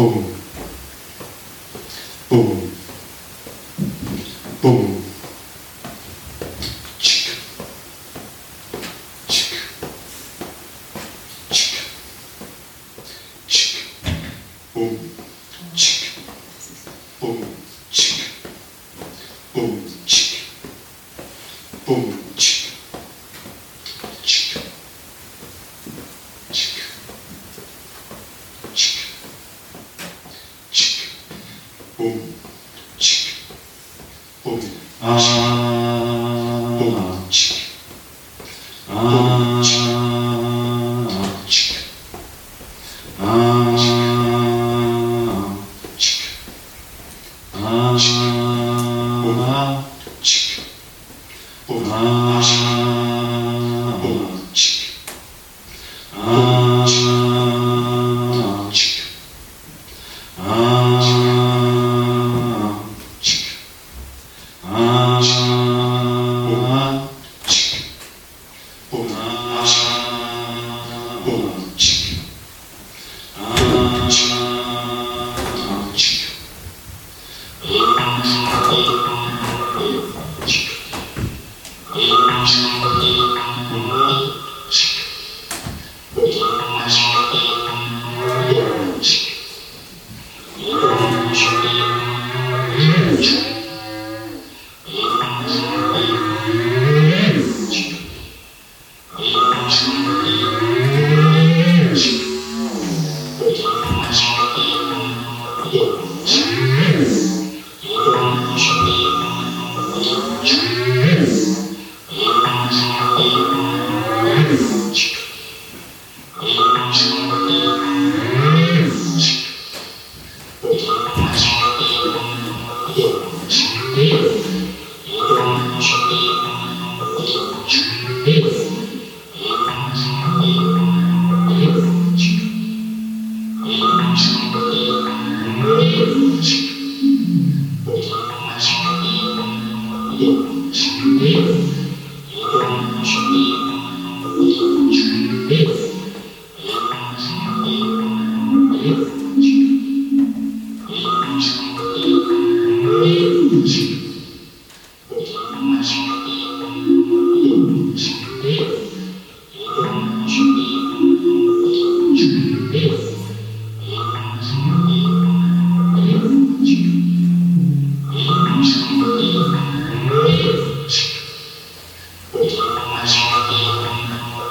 Pum. Pum. Pum.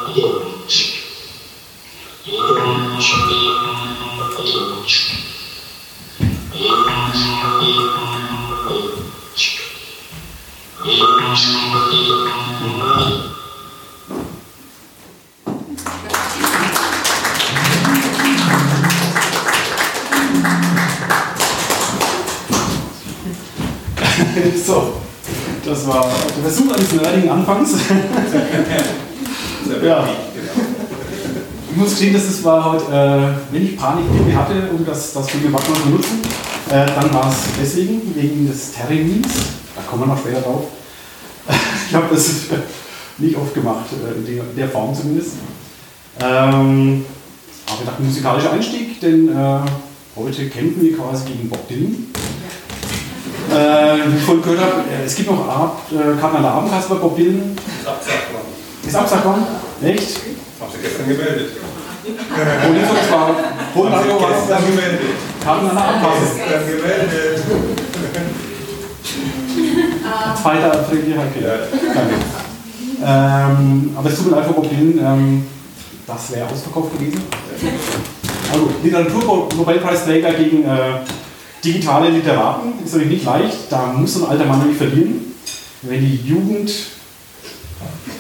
So, das war der Versuch eines nerdigen Anfangs. ja. Ich muss gestehen, dass es war heute, äh, wenn ich Panikpille hatte, um das, das für die Wacken zu nutzen, äh, dann war es deswegen, wegen des Terminins. Da kommen wir noch später drauf. ich habe das nicht oft gemacht, äh, in der, in der Form zumindest. Ähm, aber ich dachte, musikalischer Einstieg, denn äh, heute kämpfen wir quasi gegen Bob Dylan. Äh, wie ich vorhin gehört habe, äh, es gibt noch Art, äh, der Abendkasse bei Bob Dylan. Ist abgesagt worden. Ist abgesagt worden? Echt? Haben sie gestern gemeldet. Vorhin Haben war sie gestern gemeldet. Karten an der Abendkasse. Gestern gemeldet. 2. April, ja, okay. Ja. Ähm, aber es tut mir leid Dylan, ähm, das wäre ausverkauft gewesen. Also, Literatur-Nobelpreisträger gegen äh, digitale Literaten ist natürlich nicht leicht. Da muss ein alter Mann nicht verlieren. Wenn die Jugend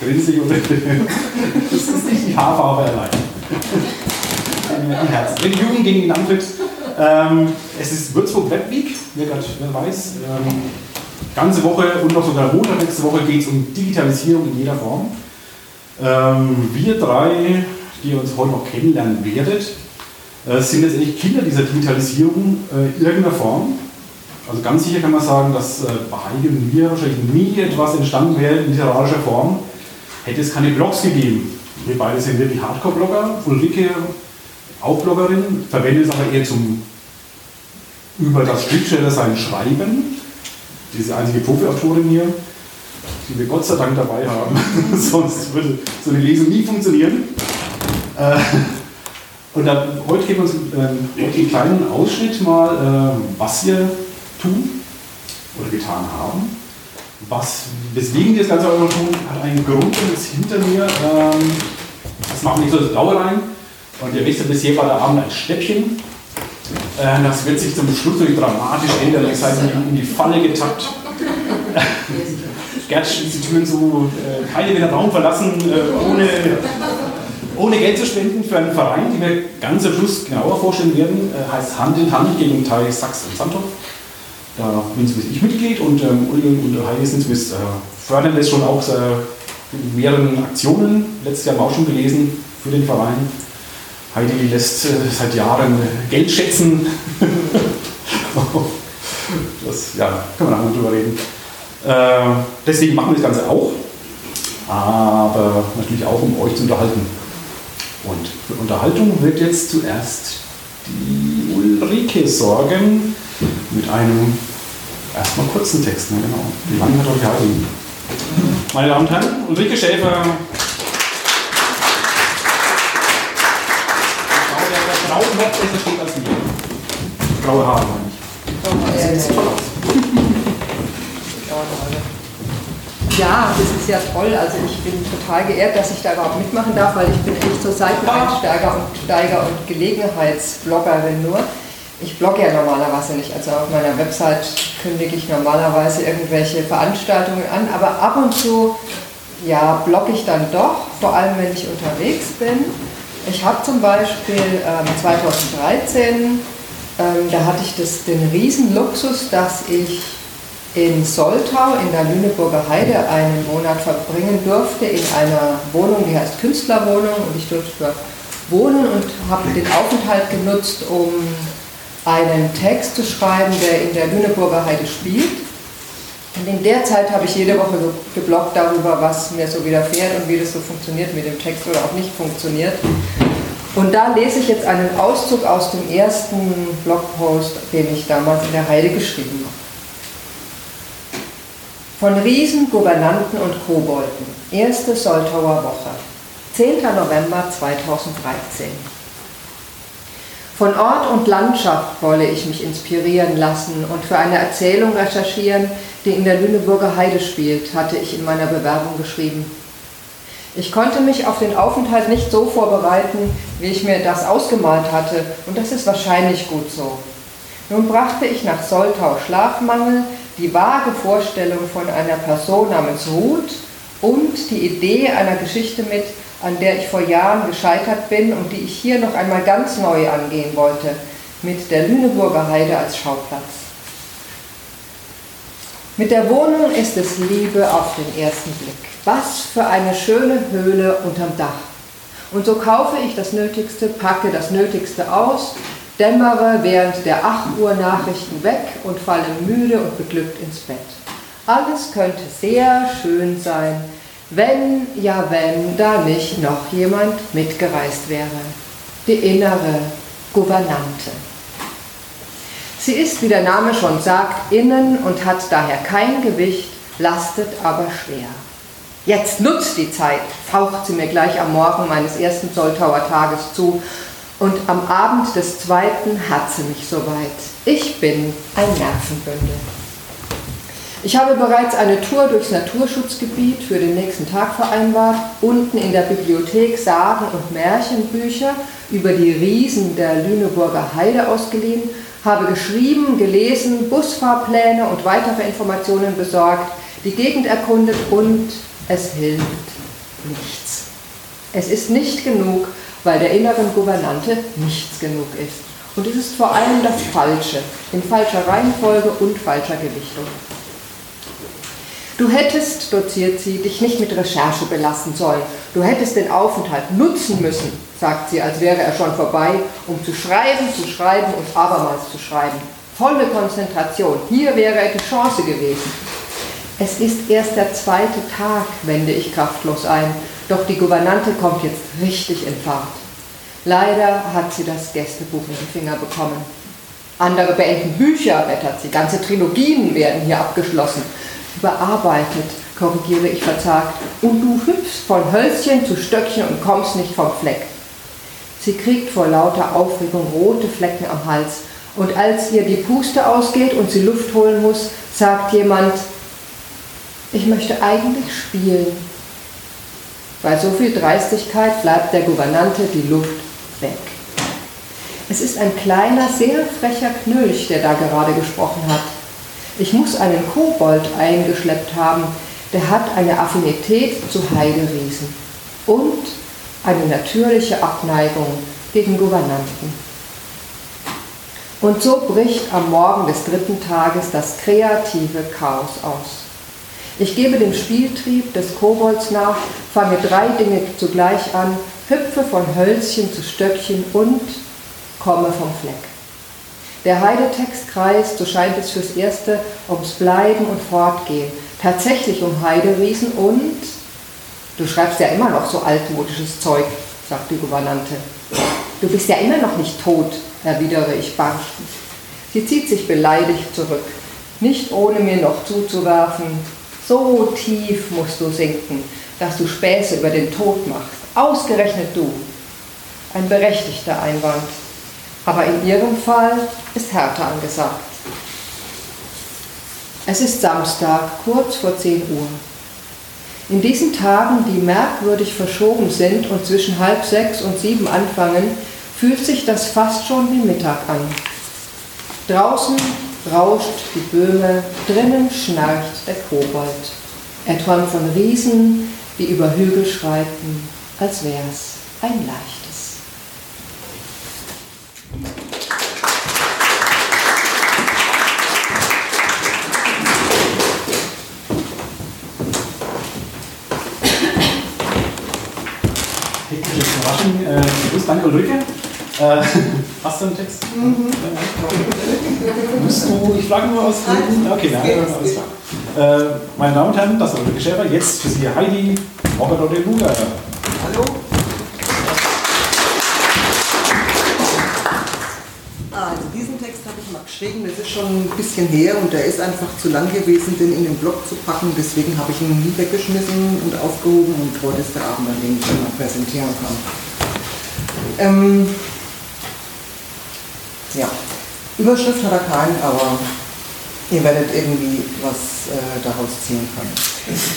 grinse oder das ist nicht die Haarfarbe allein. Im Herzen. Wenn die Jugend gegen ihn antritt, ähm, es ist Würzburg Web Week, wer, grad, wer weiß. Ähm, ganze Woche und noch sogar Montag nächste Woche geht es um Digitalisierung in jeder Form. Ähm, wir drei, die ihr uns heute noch kennenlernen werdet, äh, sind letztendlich Kinder dieser Digitalisierung äh, in irgendeiner Form. Also ganz sicher kann man sagen, dass äh, bei Heike und mir wahrscheinlich nie etwas entstanden wäre in literarischer Form, hätte es keine Blogs gegeben. Wir beide sind wirklich Hardcore-Blogger. Ulrike, auch Bloggerin, verwendet es aber eher zum über das Schriftsteller-Sein schreiben. Diese einzige Profi-Autorin hier, die wir Gott sei Dank dabei haben. Sonst würde so eine Lesung nie funktionieren. Äh, und da, heute geben wir uns äh, einen kleinen Ausschnitt mal, äh, was wir tun oder getan haben. Was, weswegen das Ganze auch tun, hat einen Grund und ist hinter mir. Ähm, das machen nicht so das Blaue rein. Und ihr wisst ja, bisher war der Abend ein Stäbchen. Äh, das wird sich zum Schluss natürlich dramatisch ändern. Ihr seid in die Falle getappt. Gerd schließt die Türen zu, äh, keine will den Raum verlassen, äh, ohne, ohne Geld zu spenden für einen Verein, den wir ganz am Schluss genauer vorstellen werden. Äh, heißt Hand in Hand gegen Teil Sachs und Sandhoff. Da bin zumindest ich Mitglied und ähm, Ulrike und Heidi sind zumindest, äh, fördern das schon auch äh, in mehreren Aktionen. Letztes Jahr haben wir auch schon gelesen für den Verein. Heidi lässt äh, seit Jahren Geld schätzen. das, ja, können wir nachher drüber reden. Äh, deswegen machen wir das Ganze auch, aber natürlich auch, um euch zu unterhalten. Und für Unterhaltung wird jetzt zuerst die Ulrike sorgen mit einem erstmal kurzen Text. Ne, genau. Wie lange hat euch Heidi? Meine Damen und Herren, Ulrike Schäfer. Der Frau noch besser steht als mir. Graue Haare meine ich. Aus. Ja, das ist ja toll. Also ich bin total geehrt, dass ich da überhaupt mitmachen darf, weil ich bin echt so Seiteneinsteiger und Steiger und Gelegenheitsbloggerin nur. Ich blogge ja normalerweise nicht. Also auf meiner Website kündige ich normalerweise irgendwelche Veranstaltungen an, aber ab und zu ja, blogge ich dann doch, vor allem wenn ich unterwegs bin. Ich habe zum Beispiel ähm, 2013, ähm, da hatte ich das, den Riesenluxus, dass ich in Soltau in der Lüneburger Heide einen Monat verbringen durfte in einer Wohnung, die heißt Künstlerwohnung und ich durfte wohnen und habe den Aufenthalt genutzt, um einen Text zu schreiben, der in der Lüneburger Heide spielt. Und in der Zeit habe ich jede Woche gebloggt darüber, was mir so widerfährt und wie das so funktioniert mit dem Text oder auch nicht funktioniert. Und da lese ich jetzt einen Auszug aus dem ersten Blogpost, den ich damals in der Heide geschrieben habe. Von Riesen, Gouvernanten und Kobolden. Erste Soltauer Woche. 10. November 2013. Von Ort und Landschaft wolle ich mich inspirieren lassen und für eine Erzählung recherchieren, die in der Lüneburger Heide spielt, hatte ich in meiner Bewerbung geschrieben. Ich konnte mich auf den Aufenthalt nicht so vorbereiten, wie ich mir das ausgemalt hatte, und das ist wahrscheinlich gut so. Nun brachte ich nach Soltau Schlafmangel, die vage Vorstellung von einer Person namens Ruth und die Idee einer Geschichte mit, an der ich vor Jahren gescheitert bin und die ich hier noch einmal ganz neu angehen wollte, mit der Lüneburger Heide als Schauplatz. Mit der Wohnung ist es Liebe auf den ersten Blick. Was für eine schöne Höhle unterm Dach. Und so kaufe ich das Nötigste, packe das Nötigste aus, dämmere während der 8 Uhr Nachrichten weg und falle müde und beglückt ins Bett. Alles könnte sehr schön sein, wenn, ja wenn, da nicht noch jemand mitgereist wäre. Die innere Gouvernante. Sie ist, wie der Name schon sagt, innen und hat daher kein Gewicht, lastet aber schwer. Jetzt nutzt die Zeit, faucht sie mir gleich am Morgen meines ersten Soltauer Tages zu und am Abend des zweiten hat sie mich soweit. Ich bin ein Nervenbündel. Ich habe bereits eine Tour durchs Naturschutzgebiet für den nächsten Tag vereinbart. Unten in der Bibliothek Sagen- und Märchenbücher über die Riesen der Lüneburger Heide ausgeliehen, habe geschrieben, gelesen, Busfahrpläne und weitere Informationen besorgt, die Gegend erkundet und es hilft nichts. Es ist nicht genug, weil der inneren Gouvernante nichts genug ist. Und es ist vor allem das Falsche, in falscher Reihenfolge und falscher Gewichtung. Du hättest, doziert sie, dich nicht mit Recherche belassen sollen. Du hättest den Aufenthalt nutzen müssen, sagt sie, als wäre er schon vorbei, um zu schreiben, zu schreiben und abermals zu schreiben. Volle Konzentration. Hier wäre die Chance gewesen. Es ist erst der zweite Tag, wende ich kraftlos ein. Doch die Gouvernante kommt jetzt richtig in Fahrt. Leider hat sie das Gästebuch in die Finger bekommen. Andere beenden Bücher, wettert sie. Ganze Trilogien werden hier abgeschlossen. Überarbeitet, korrigiere ich verzagt. Und du hüpfst von Hölzchen zu Stöckchen und kommst nicht vom Fleck. Sie kriegt vor lauter Aufregung rote Flecken am Hals. Und als ihr die Puste ausgeht und sie Luft holen muss, sagt jemand, ich möchte eigentlich spielen. Bei so viel Dreistigkeit bleibt der Gouvernante die Luft weg. Es ist ein kleiner, sehr frecher Knölch, der da gerade gesprochen hat. Ich muss einen Kobold eingeschleppt haben, der hat eine Affinität zu Heideriesen und eine natürliche Abneigung gegen Gouvernanten. Und so bricht am Morgen des dritten Tages das kreative Chaos aus. Ich gebe dem Spieltrieb des Kobolds nach, fange drei Dinge zugleich an, hüpfe von Hölzchen zu Stöckchen und komme vom Fleck. Der Heidetext kreist, so scheint es fürs Erste, ums Bleiben und Fortgehen, tatsächlich um Heideriesen und du schreibst ja immer noch so altmodisches Zeug, sagt die Gouvernante. Du bist ja immer noch nicht tot, erwidere ich barschend. Sie zieht sich beleidigt zurück, nicht ohne mir noch zuzuwerfen, so tief musst du sinken, dass du Späße über den Tod machst. Ausgerechnet du. Ein berechtigter Einwand. Aber in ihrem Fall ist Härte angesagt. Es ist Samstag, kurz vor 10 Uhr. In diesen Tagen, die merkwürdig verschoben sind und zwischen halb sechs und sieben anfangen, fühlt sich das fast schon wie Mittag an. Draußen rauscht die Böhme, drinnen schnarcht der Kobold. Er träumt von Riesen, die über Hügel schreiten, als wär's ein leichtes. Danke Ulrike. Äh, hast du einen Text? Mhm. Musst du, ich frage nur aus Gründen. Okay, ja, alles klar. Äh, meine Damen und Herren, das ist Ulrike Schäfer. Jetzt für Sie Heidi Robert de Luga. Hallo? Also diesen Text habe ich mal geschrieben, das ist schon ein bisschen her und der ist einfach zu lang gewesen, den in den Blog zu packen. Deswegen habe ich ihn nie weggeschmissen und aufgehoben und heute ist der Abend, an dem ich ihn mal präsentieren kann. Ähm, ja, Überschrift hat er keinen, aber ihr werdet irgendwie was äh, daraus ziehen können.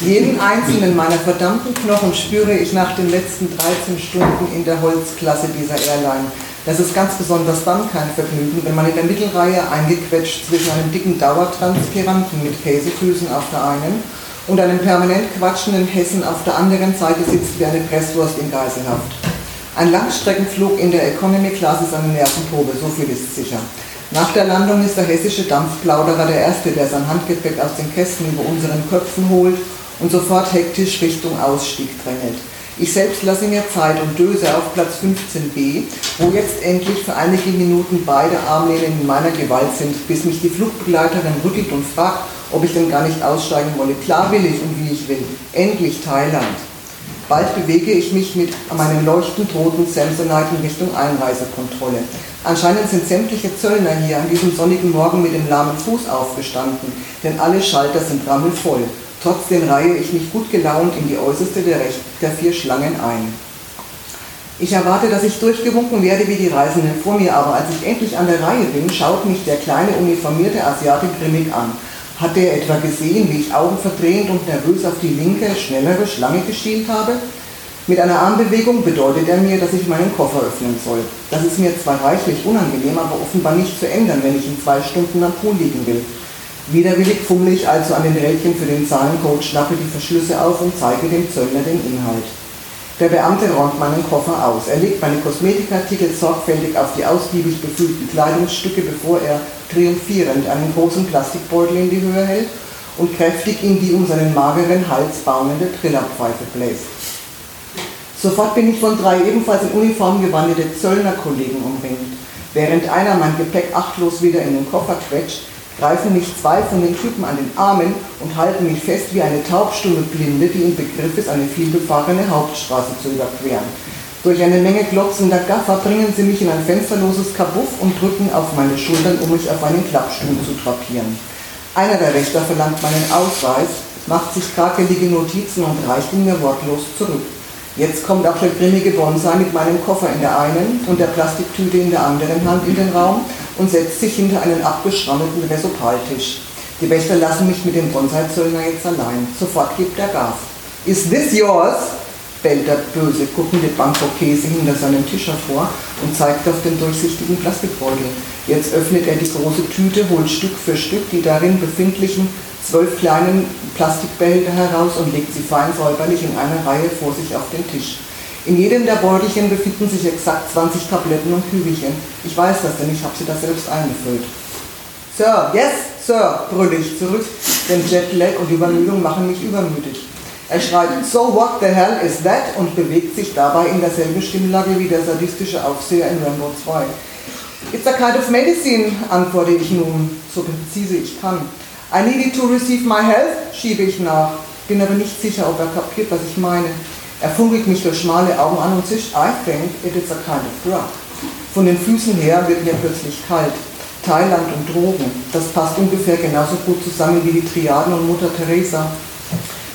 Jeden einzelnen meiner verdammten Knochen spüre ich nach den letzten 13 Stunden in der Holzklasse dieser Airline. Das ist ganz besonders dann kein Vergnügen, wenn man in der Mittelreihe eingequetscht zwischen einem dicken Dauertranspiranten mit Käsefüßen auf der einen und einem permanent quatschenden Hessen auf der anderen Seite sitzt wie eine Presswurst in Geiselhaft. Ein Langstreckenflug in der Economy Class ist eine Nervenprobe, so viel ist sicher. Nach der Landung ist der hessische Dampfplauderer der Erste, der sein Handgepäck aus den Kästen über unseren Köpfen holt und sofort hektisch Richtung Ausstieg drängelt. Ich selbst lasse mir Zeit und döse auf Platz 15b, wo jetzt endlich für einige Minuten beide Armlehnen in meiner Gewalt sind, bis mich die Flugbegleiterin rüttelt und fragt, ob ich denn gar nicht aussteigen wolle. Klar will ich und wie ich will. Endlich Thailand. Bald bewege ich mich mit meinem leuchtend roten Samsonite in Richtung Einreisekontrolle. Anscheinend sind sämtliche Zöllner hier an diesem sonnigen Morgen mit dem lahmen Fuß aufgestanden, denn alle Schalter sind rammelvoll. Trotzdem reihe ich mich gut gelaunt in die äußerste der, der vier Schlangen ein. Ich erwarte, dass ich durchgewunken werde wie die Reisenden vor mir, aber als ich endlich an der Reihe bin, schaut mich der kleine uniformierte Asiate grimmig an. Hat er etwa gesehen, wie ich augenverdrehend und nervös auf die linke, schnellere Schlange geschielt habe? Mit einer Armbewegung bedeutet er mir, dass ich meinen Koffer öffnen soll. Das ist mir zwar reichlich unangenehm, aber offenbar nicht zu ändern, wenn ich in zwei Stunden am Pool liegen will. Widerwillig fummle ich also an den Rädchen für den Zahlencode, schnappe die Verschlüsse auf und zeige dem Zöllner den Inhalt. Der Beamte räumt meinen Koffer aus. Er legt meine Kosmetikartikel sorgfältig auf die ausgiebig befüllten Kleidungsstücke, bevor er triumphierend einen großen Plastikbeutel in die Höhe hält und kräftig in die um seinen mageren Hals baumende Trillerpfeife bläst. Sofort bin ich von drei ebenfalls in Uniform gewandete Zöllnerkollegen umringt. Während einer mein Gepäck achtlos wieder in den Koffer quetscht, greifen mich zwei von den Typen an den Armen und halten mich fest wie eine taubstumme Blinde, die im Begriff ist, eine vielbefahrene Hauptstraße zu überqueren. Durch eine Menge glotzender Gaffer bringen sie mich in ein fensterloses Kabuff und drücken auf meine Schultern, um mich auf einen Klappstuhl zu drapieren. Einer der Wächter verlangt meinen Ausweis, macht sich krakelige Notizen und reicht ihn mir wortlos zurück. Jetzt kommt auch der grimmige Bonsai mit meinem Koffer in der einen und der Plastiktüte in der anderen Hand in den Raum und setzt sich hinter einen abgeschrammelten Resopaltisch. Die Wächter lassen mich mit dem Bonsai-Zöllner jetzt allein. Sofort gibt er Gas. Is this yours? Bellt der böse, guckende Bangkok-Käse hinter seinem Tisch hervor und zeigt auf den durchsichtigen Plastikbeutel. Jetzt öffnet er die große Tüte, holt Stück für Stück die darin befindlichen zwölf kleinen Plastikbehälter heraus und legt sie fein säuberlich in einer Reihe vor sich auf den Tisch. In jedem der Beutelchen befinden sich exakt 20 Tabletten und Kügelchen. Ich weiß das, denn ich habe sie da selbst eingefüllt. Sir, yes, Sir, brülle ich zurück, denn Jetlag und Übermüdung machen mich übermütig. Er schreit, so what the hell is that? und bewegt sich dabei in derselben Stimmlage wie der sadistische Aufseher in Rambo 2. It's a kind of medicine, antworte ich nun, so präzise ich kann. I needed to receive my health, schiebe ich nach, bin aber nicht sicher, ob er kapiert, was ich meine. Er funkelt mich durch schmale Augen an und zischt, I think it is a kind of drug. Von den Füßen her wird mir plötzlich kalt. Thailand und Drogen, das passt ungefähr genauso gut zusammen wie die Triaden und Mutter Teresa.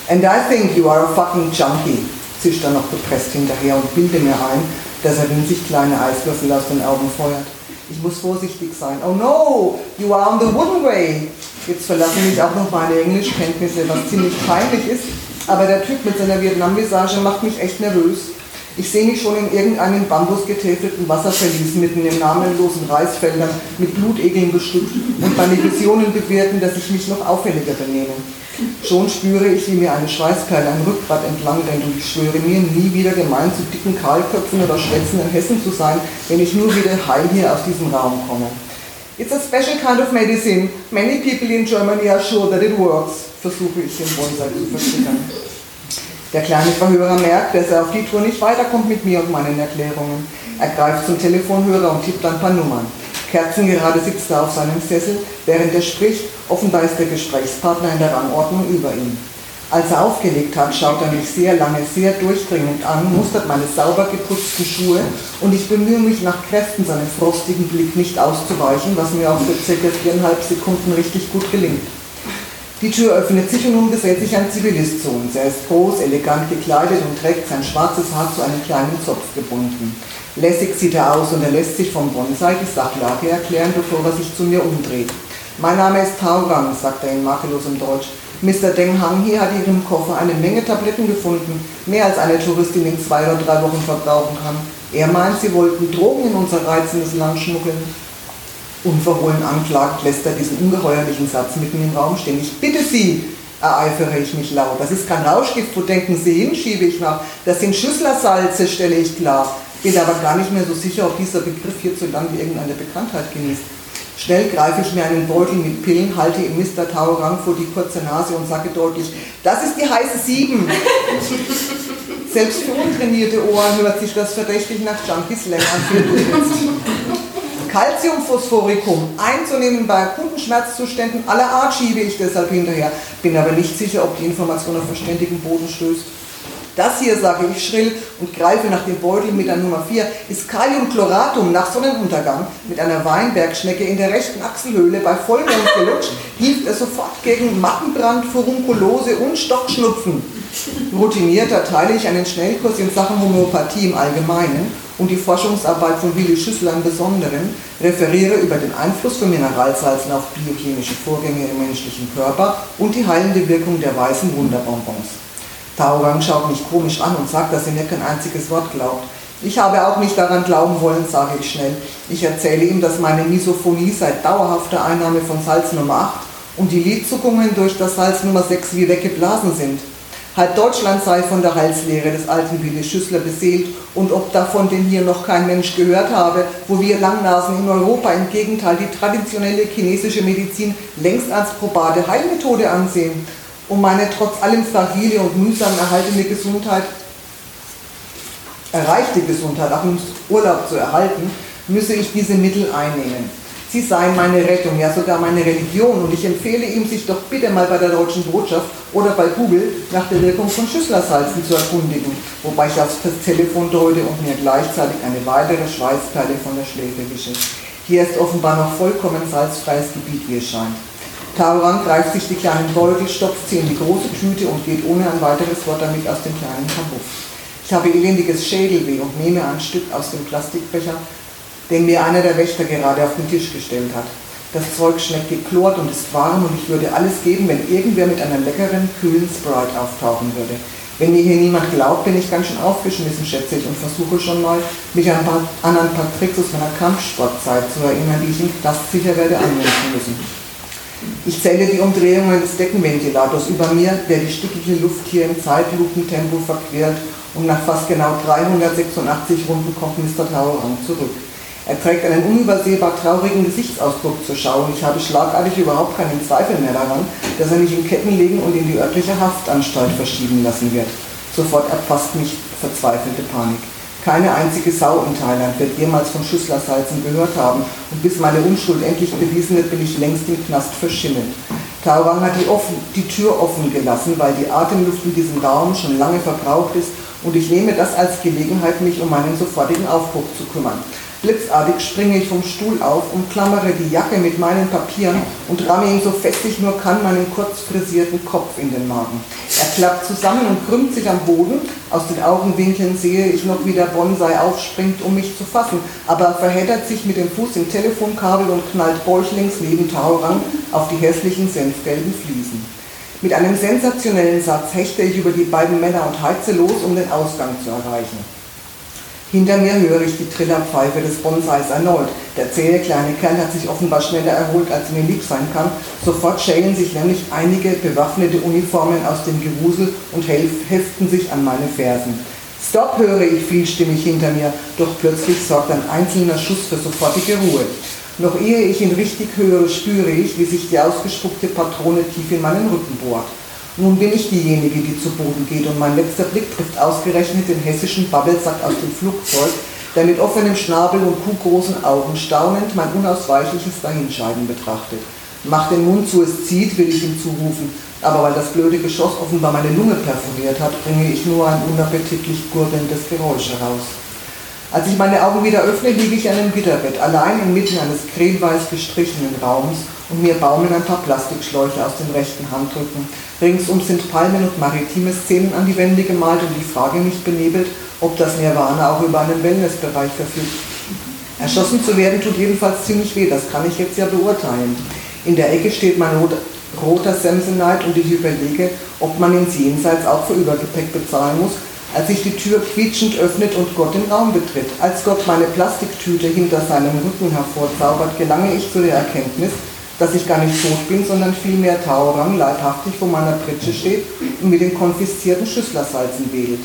And I think you are a fucking junkie, zischt er noch gepresst hinterher und bilde mir ein, dass er winzig kleine Eiswürfel aus den Augen feuert. Ich muss vorsichtig sein. Oh no, you are on the wooden way. Jetzt verlassen mich auch noch meine Englischkenntnisse, was ziemlich peinlich ist. Aber der Typ mit seiner Vietnam-Visage macht mich echt nervös. Ich sehe mich schon in irgendeinem bambusgetäfelten Wasserverlies mitten in namenlosen Reisfeldern mit Blutegeln bestückt und meine Visionen bewirken, dass ich mich noch auffälliger benehme. Schon spüre ich, wie mir eine Schweißperle am Rückgrat entlang rennt und ich schwöre mir, nie wieder gemein zu dicken Kahlköpfen oder schwätzenden Hessen zu sein, wenn ich nur wieder heil hier aus diesem Raum komme. It's a special kind of medicine. Many people in Germany are sure that it works, versuche ich den Bonsai zu versichern. Der kleine Verhörer merkt, dass er auf die Tour nicht weiterkommt mit mir und meinen Erklärungen. Er greift zum Telefonhörer und tippt ein paar Nummern. Kerzengerade sitzt er auf seinem Sessel, während er spricht. Offenbar ist der Gesprächspartner in der Rangordnung über ihm. Als er aufgelegt hat, schaut er mich sehr lange, sehr durchdringend an, mustert meine sauber geputzten Schuhe und ich bemühe mich nach Kräften, seinem frostigen Blick nicht auszuweichen, was mir auch für circa viereinhalb Sekunden richtig gut gelingt. Die Tür öffnet sich und nun gesellt sich ein Zivilist zu uns. Er ist groß, elegant gekleidet und trägt sein schwarzes Haar zu einem kleinen Zopf gebunden. Lässig sieht er aus und er lässt sich vom Bonsai die Sachlage erklären, bevor er sich zu mir umdreht. Mein Name ist Taurang, sagt er in makellosem Deutsch. Mr. Deng Hang hier hat in Ihrem Koffer eine Menge Tabletten gefunden, mehr als eine Touristin in zwei oder drei Wochen verbrauchen kann. Er meint, Sie wollten Drogen in unser reizendes Land schmuggeln. Unverhohlen anklagt, lässt er diesen ungeheuerlichen Satz mitten im Raum stehen. Ich bitte Sie, ereifere ich mich laut. Das ist kein Rauschgift, wo denken Sie hin, schiebe ich nach. Das sind Schüsslersalze, stelle ich klar. Bin aber gar nicht mehr so sicher, ob dieser Begriff hierzulande irgendeine Bekanntheit genießt. Schnell greife ich mir einen Beutel mit Pillen, halte ihm Mr. Taurang vor die kurze Nase und sage deutlich, das ist die heiße Sieben. Selbst für untrainierte Ohren hört sich das verdächtig nach Junkies länger an. Calciumphosphoricum einzunehmen bei akuten Schmerzzuständen aller Art schiebe ich deshalb hinterher, bin aber nicht sicher, ob die Information auf verständigen Boden stößt. Das hier, sage ich schrill und greife nach dem Beutel mit der Nummer 4, ist Kaliumchloratum nach Sonnenuntergang mit einer Weinbergschnecke in der rechten Achselhöhle bei Vollmond gelutscht, hilft es sofort gegen Mattenbrand, Furunkulose und Stockschnupfen. Routiniert erteile ich einen Schnellkurs in Sachen Homöopathie im Allgemeinen und die Forschungsarbeit von Willi Schüssler im Besonderen, referiere über den Einfluss von Mineralsalzen auf biochemische Vorgänge im menschlichen Körper und die heilende Wirkung der weißen Wunderbonbons. Taurang schaut mich komisch an und sagt, dass er mir kein einziges Wort glaubt. Ich habe auch nicht daran glauben wollen, sage ich schnell. Ich erzähle ihm, dass meine Misophonie seit dauerhafter Einnahme von Salz Nummer 8 und die Lidzuckungen durch das Salz Nummer 6 wie weggeblasen sind. Halb Deutschland sei von der Heilslehre des alten Willi Schüssler beseelt und ob davon denn hier noch kein Mensch gehört habe, wo wir Langnasen in Europa im Gegenteil die traditionelle chinesische Medizin längst als probate Heilmethode ansehen um meine trotz allem fragile und mühsam erhaltene Gesundheit, erreichte Gesundheit auch im Urlaub zu erhalten, müsse ich diese Mittel einnehmen. Sie seien meine Rettung, ja sogar meine Religion und ich empfehle ihm, sich doch bitte mal bei der Deutschen Botschaft oder bei Google nach der Wirkung von Schüsslersalzen zu erkundigen, wobei ich aufs Telefon deute und mir gleichzeitig eine weitere Schweißperle von der Schläfe wische. Hier ist offenbar noch vollkommen salzfreies Gebiet, wie es scheint. Taurang greift sich die kleinen Beutel, stopft sie in die große Tüte und geht ohne ein weiteres Wort damit aus dem kleinen Kabuff. Ich habe elendiges Schädelweh und nehme ein Stück aus dem Plastikbecher, den mir einer der Wächter gerade auf den Tisch gestellt hat. Das Zeug schmeckt geklort und ist warm und ich würde alles geben, wenn irgendwer mit einer leckeren, kühlen Sprite auftauchen würde. Wenn mir hier niemand glaubt, bin ich ganz schön aufgeschmissen, schätze ich, und versuche schon mal, mich an ein paar, an ein paar Tricks aus meiner Kampfsportzeit zu erinnern, die ich im Knast sicher werde anwenden müssen. Ich zähle die Umdrehungen des Deckenventilators über mir, der die stückige Luft hier im Zeitlupentempo verquert und nach fast genau 386 Runden kommt Mr. Tauerang zurück. Er trägt einen unübersehbar traurigen Gesichtsausdruck zur Schau und ich habe schlagartig überhaupt keinen Zweifel mehr daran, dass er mich in Ketten legen und in die örtliche Haftanstalt verschieben lassen wird. Sofort erfasst mich verzweifelte Panik. Keine einzige Sau in Thailand wird jemals von Schüsslersalzen gehört haben und bis meine Unschuld endlich bewiesen wird, bin ich längst im Knast verschimmelt. Taiwan hat die, offen, die Tür offen gelassen, weil die Atemluft in diesem Raum schon lange verbraucht ist und ich nehme das als Gelegenheit, mich um meinen sofortigen Aufbruch zu kümmern. Blitzartig springe ich vom Stuhl auf, umklammere die Jacke mit meinen Papieren und ramme ihm so fest ich nur kann meinen kurz frisierten Kopf in den Magen. Er klappt zusammen und krümmt sich am Boden. Aus den Augenwinkeln sehe ich noch, wie der Bonsai aufspringt, um mich zu fassen, aber verheddert sich mit dem Fuß im Telefonkabel und knallt bäuchlings neben Taurang auf die hässlichen senfgelben Fliesen. Mit einem sensationellen Satz hechte ich über die beiden Männer und heize los, um den Ausgang zu erreichen. Hinter mir höre ich die Trillerpfeife des Bonsais erneut. Der zähe kleine Kerl hat sich offenbar schneller erholt, als mir lieb sein kann. Sofort schälen sich nämlich einige bewaffnete Uniformen aus dem Gewusel und heften sich an meine Fersen. Stopp, höre ich vielstimmig hinter mir, doch plötzlich sorgt ein einzelner Schuss für sofortige Ruhe. Noch ehe ich ihn richtig höre, spüre ich, wie sich die ausgespuckte Patrone tief in meinen Rücken bohrt. Nun bin ich diejenige, die zu Boden geht und mein letzter Blick trifft ausgerechnet den hessischen Babbelsack aus dem Flugzeug, der mit offenem Schnabel und kuhgroßen Augen staunend mein unausweichliches Dahinscheiden betrachtet. Mach den Mund zu, es zieht, will ich ihm zurufen, aber weil das blöde Geschoss offenbar meine Lunge perforiert hat, bringe ich nur ein unappetitlich gurgelndes Geräusch heraus. Als ich meine Augen wieder öffne, liege ich an einem Gitterbett, allein inmitten eines cremeweiß gestrichenen Raums und mir baumeln ein paar Plastikschläuche aus dem rechten Handrücken. Ringsum sind Palmen und maritime Szenen an die Wände gemalt und die Frage mich benebelt, ob das Nirvana auch über einen Wellnessbereich verfügt. Erschossen zu werden tut jedenfalls ziemlich weh, das kann ich jetzt ja beurteilen. In der Ecke steht mein roter Samsonite und ich überlege, ob man ins Jenseits auch für Übergepäck bezahlen muss, als sich die Tür quietschend öffnet und Gott den Raum betritt. Als Gott meine Plastiktüte hinter seinem Rücken hervorzaubert, gelange ich zu der Erkenntnis, dass ich gar nicht tot bin, sondern vielmehr Taurang leibhaftig vor meiner Pritsche steht und mit den konfiszierten Schüsslersalzen wedelt.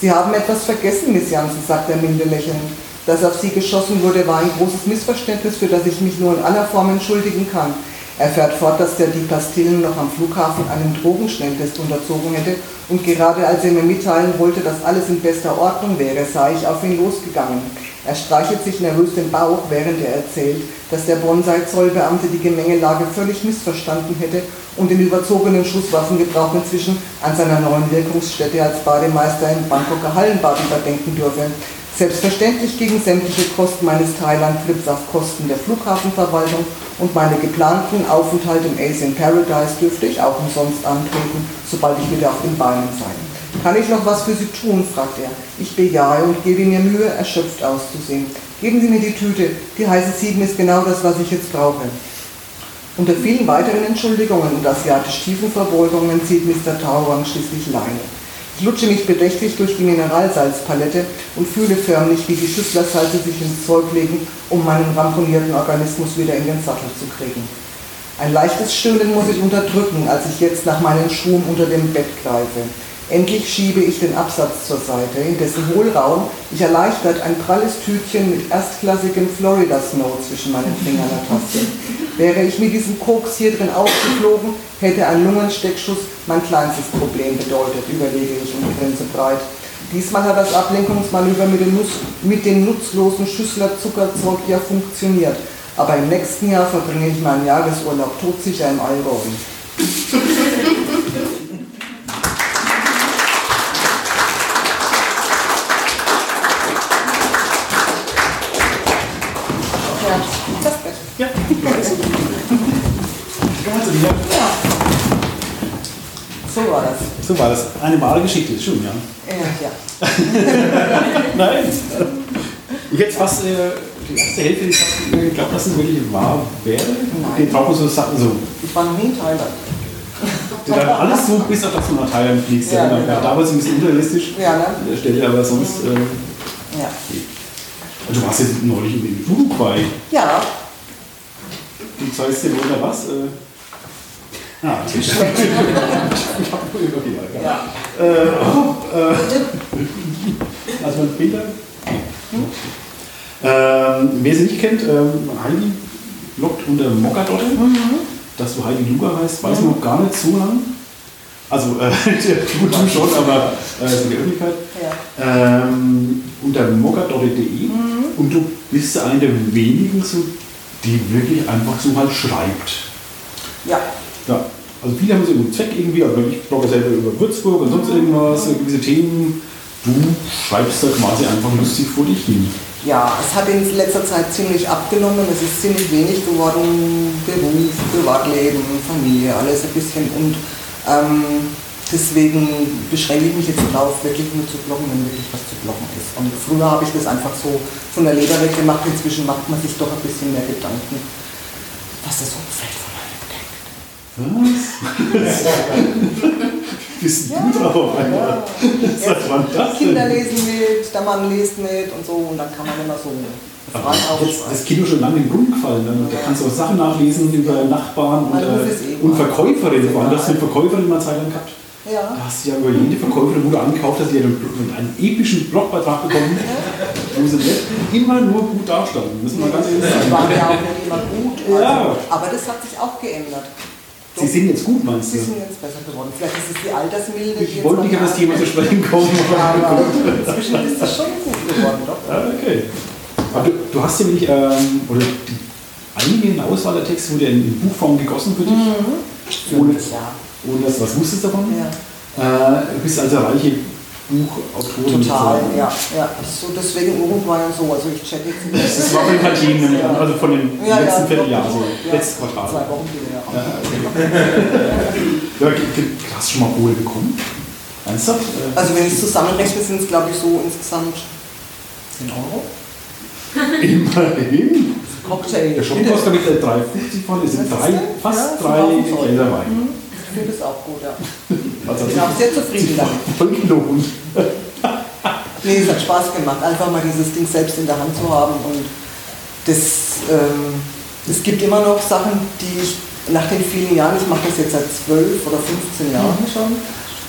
Sie haben etwas vergessen, Miss Jansen, sagt er milde lächelnd. Dass auf Sie geschossen wurde, war ein großes Missverständnis, für das ich mich nur in aller Form entschuldigen kann. Er fährt fort, dass der die Pastillen noch am Flughafen einem Drogenschnelltest unterzogen hätte und gerade als er mir mitteilen wollte, dass alles in bester Ordnung wäre, sei ich auf ihn losgegangen. Er streichelt sich nervös den Bauch, während er erzählt, dass der Bonsai-Zollbeamte die Gemengelage völlig missverstanden hätte und den überzogenen Schusswaffengebrauch inzwischen an seiner neuen Wirkungsstätte als Bademeister im Bangkoker Hallenbad überdenken dürfe. Selbstverständlich gegen sämtliche Kosten meines Thailand-Trips auf Kosten der Flughafenverwaltung und meine geplanten Aufenthalte im Asian Paradise dürfte ich auch umsonst antreten, sobald ich wieder auf den Beinen sei. Kann ich noch was für Sie tun? fragt er. Ich bejahe und gebe mir Mühe, erschöpft auszusehen. Geben Sie mir die Tüte. Die heiße Sieben ist genau das, was ich jetzt brauche. Unter vielen weiteren Entschuldigungen und asiatisch tiefen Verbeugungen zieht Mr. Tauwang schließlich Leine. Ich lutsche mich bedächtig durch die Mineralsalzpalette und fühle förmlich, wie die Schüsslersalze sich ins Zeug legen, um meinen ramponierten Organismus wieder in den Sattel zu kriegen. Ein leichtes Stöhnen muss ich unterdrücken, als ich jetzt nach meinen Schuhen unter dem Bett greife. Endlich schiebe ich den Absatz zur Seite, in dessen Hohlraum ich erleichtert ein pralles Tütchen mit erstklassigem Florida Snow zwischen meinen Fingern ertaste. Wäre ich mit diesem Koks hier drin aufgeflogen, hätte ein Lungensteckschuss mein kleinstes Problem bedeutet, überlege ich um die Grenze breit. Diesmal hat das Ablenkungsmanöver mit dem, mit dem nutzlosen Schüssler Zuckerzeug ja funktioniert. Aber im nächsten Jahr verbringe ich meinen Jahresurlaub todsicher im Allgäu. So war das. So war das. Eine wahre Geschichte, schön, ja. Ja, ja. Nein. Ich hätte fast äh, die erste Hälfte fast äh, geglaubt, dass es wirklich wahr wäre. Nein. Den so Sachen so. Ich war noch nie in Thailand. Dann alles so, bis auf das du nach Thailand fliegst. Ja, Ja, genau. Damals ein bisschen unrealistisch Ja, ne? an der Stelle, aber sonst. Äh, Ja. du warst jetzt neulich in Uruguay. Ja, Du zeigst dir oder was? Äh, ah, ich hab okay, weiter. ja. Äh, äh, also mein Bilder. Ähm, wer sie nicht kennt, ähm, Heidi bloggt unter Mokkadotte. Dass du Heidi Luger heißt, weiß man noch gar nicht so lang. Also, äh, du, du schon, aber äh, so die Öffentlichkeit. ja. Ähm, unter mokkadotte.de und du bist einer der wenigen, so, die wirklich einfach so halt schreibt. Ja, Ja, also viele haben so einen Zweck irgendwie, aber ich blogge selber über Würzburg und sonst irgendwas, so gewisse Themen. Du schreibst da quasi einfach lustig vor dich hin. ja, es hat in letzter Zeit ziemlich abgenommen. Es ist ziemlich wenig geworden. Beruf, Privatleben, Familie, alles ein bisschen. Und ähm, deswegen beschränke ich mich jetzt darauf, wirklich nur zu bloggen, wenn wirklich was zu bloggen ist. Und früher habe ich das einfach so von der Leber weg gemacht. Inzwischen macht man sich doch ein bisschen mehr Gedanken, was das Umfeld von Was? Bist du drauf? Alter? Was war das Die Kinder denn? lesen mit, der Mann liest mit und so und dann kann man immer so Aber ist das Kino schon lange in den Brunnen gefallen. ne? Da kannst du auch Sachen nachlesen über Nachbarn und, Mein Ruf äh, ist eh und. Verkäuferinnen. Vor allem, hast du eine Verkäuferin mal Zeit lang gehabt? Ja. Da hast du ja über jede Verkäuferin, wo du angekauft hast, die hat einen, einen epischen Blogbeitrag bekommen, wo sie nicht immer nur gut dastanden. Müssen wir ganz ehrlich Die sagen. waren ja auch nicht immer gut. Ja. Aber das hat sich auch geändert. Sie sind jetzt gut, meinst Sie du? sind jetzt besser geworden. Vielleicht ist es die Altersmilde. Ich wollte nicht auf das Thema zu sprechen kommen. Aber inzwischen ist es schon gut geworden, doch. Ja, okay. Aber du, du hast wirklich, ähm, oder die, einige Auswahl der Texte wurde in, in Buchform gegossen für dich. Ohne, Ja. ohne dass du was wusstest davon. Ja. Äh, du bist also reiche Buchautorin. Total, sozusagen. ja. ja. So deswegen Uruguay und so. Also ich check jetzt nicht. Das war von den Partien, also von dem Ja, letzten ja, Vierteljahr, so ja. letztes Quartal. Zwei Wochen wieder, ja. Ja, hast du schon mal Kohle bekommen? Ernsthaft? Äh, Also wenn ich es zusammenrechne, sind es glaube ich so insgesamt 10 Euro. immerhin. Cocktail. Der Shop kostet, glaube ich, äh, 3,50 von, es sind ist drei, fast Ja, drei so Gläser Wein. Mhm. Ich finde es auch gut, ja. Also Ich bin auch sehr zufrieden damit. gelohnt. Nee, es hat Spaß gemacht, einfach mal dieses Ding selbst in der Hand zu haben. Und das, ähm, es gibt immer noch Sachen, die ich nach den vielen Jahren, ich mache das jetzt seit 12 oder 15 Jahren schon,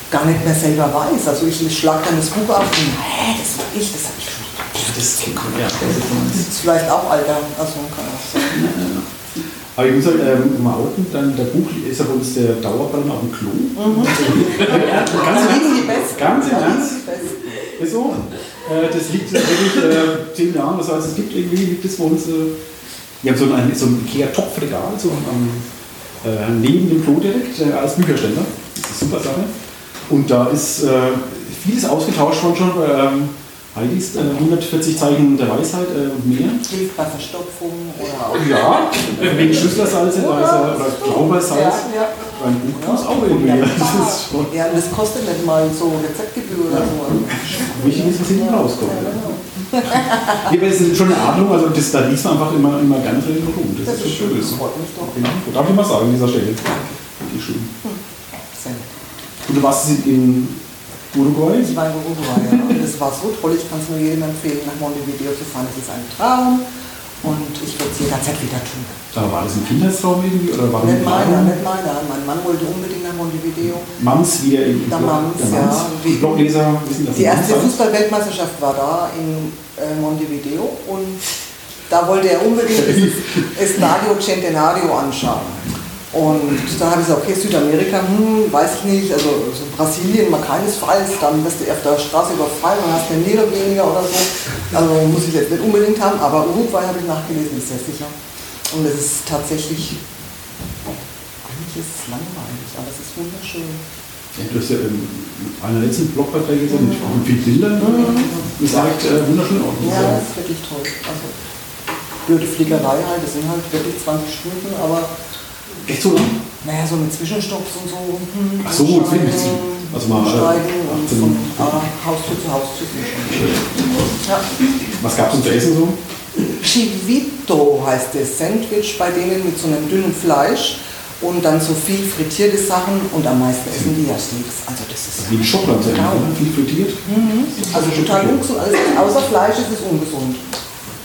gar nicht mehr selber weiß. Also ich schlage dann das Buch auf und hä, das war ich, das habe ich schon. Das ist ja, das ist Das ist vielleicht auch Alter, also kann auch sein. Aber ich muss halt ähm, mal outen, dann der Buch ist ja bei uns der Dauerbrenner auf dem Klo. Die Besten. Ganz Ernst? die Besten. Ist so. Äh, das liegt wirklich äh, zehn Jahren. Das heißt, es gibt irgendwie, liegt es bei uns. Äh, wir haben so ein, so ein Ikea-Topfregal so am, äh, neben dem Klo direkt äh, als Bücherständer. Das ist eine super Sache. Und da ist äh, vieles ausgetauscht worden schon. Ähm, Heidis äh, 140 Zeichen der Weisheit äh, und mehr. Hilft bei Verstopfung oder auch. Ja, wegen Schlüsselsalz in oder Glaubersalz. Ja, ja. Beim Buch ist auch irgendwie. Das ist schon Ja, und das kostet nicht mal so Rezeptgebühr oder so. wichtig, ist, was hinten rauskommt. Ja, Ja. genau. Ja, aber es ist schon eine Ahnung, also das, da liest man einfach immer, immer ganz drin rum. Das, Das ist ist schön. das freut mich doch. Genau. Darf ich mal sagen an dieser Stelle? Richtig schön. Sehr nett. Und du warst in Uruguay? Ich war in Uruguay, ja. Und es war so toll, ich kann es nur jedem empfehlen, nach Montevideo zu fahren. Es ist ein Traum und ich würde es jederzeit wieder tun. Da war das ein Kindheitstraum irgendwie? Oder war Nicht ein meiner, nicht meiner. Mein Mann wollte unbedingt nach Montevideo. Mams wieder im Der Blog- Mams, der ja. Die Blogleser wissen das. Die erste. Fußball-Weltmeisterschaft war da in äh, Montevideo und da wollte er unbedingt Estadio Centenario anschauen. Und da habe ich gesagt, okay, Südamerika, hm, weiß ich nicht, also so Brasilien mal keinesfalls, dann wirst du auf der Straße überfallen und hast eine Niere weniger oder so. Also muss ich jetzt nicht unbedingt haben, aber Uruguay habe ich nachgelesen, ist sehr sicher. Und es ist tatsächlich, eigentlich ist es langweilig, aber es ist wunderschön. Du hast ja in einer letzten Blogbeiträge auch mit vielen Bildern. Das sah echt äh, wunderschön aus. Ja, das ist wirklich toll. Also, blöde Fliegerei halt, das sind halt wirklich 20 Stunden, aber Echt so lang? naja, so mit Zwischenstopps und so. hm, Ach so, Zwischenstopps. Also mal, äh, umsteigen und 18 von ah, Haustür zu Haustür. Ja. Was gab es denn zu essen so? Chivito heißt das Sandwich bei denen mit so einem dünnen Fleisch und dann so viel frittierte Sachen und am meisten essen die ja Steaks. Also das ist Wie ein Schottland, ja. Genau. viel frittiert. also total ungesund. Alles, außer Fleisch ist es ungesund.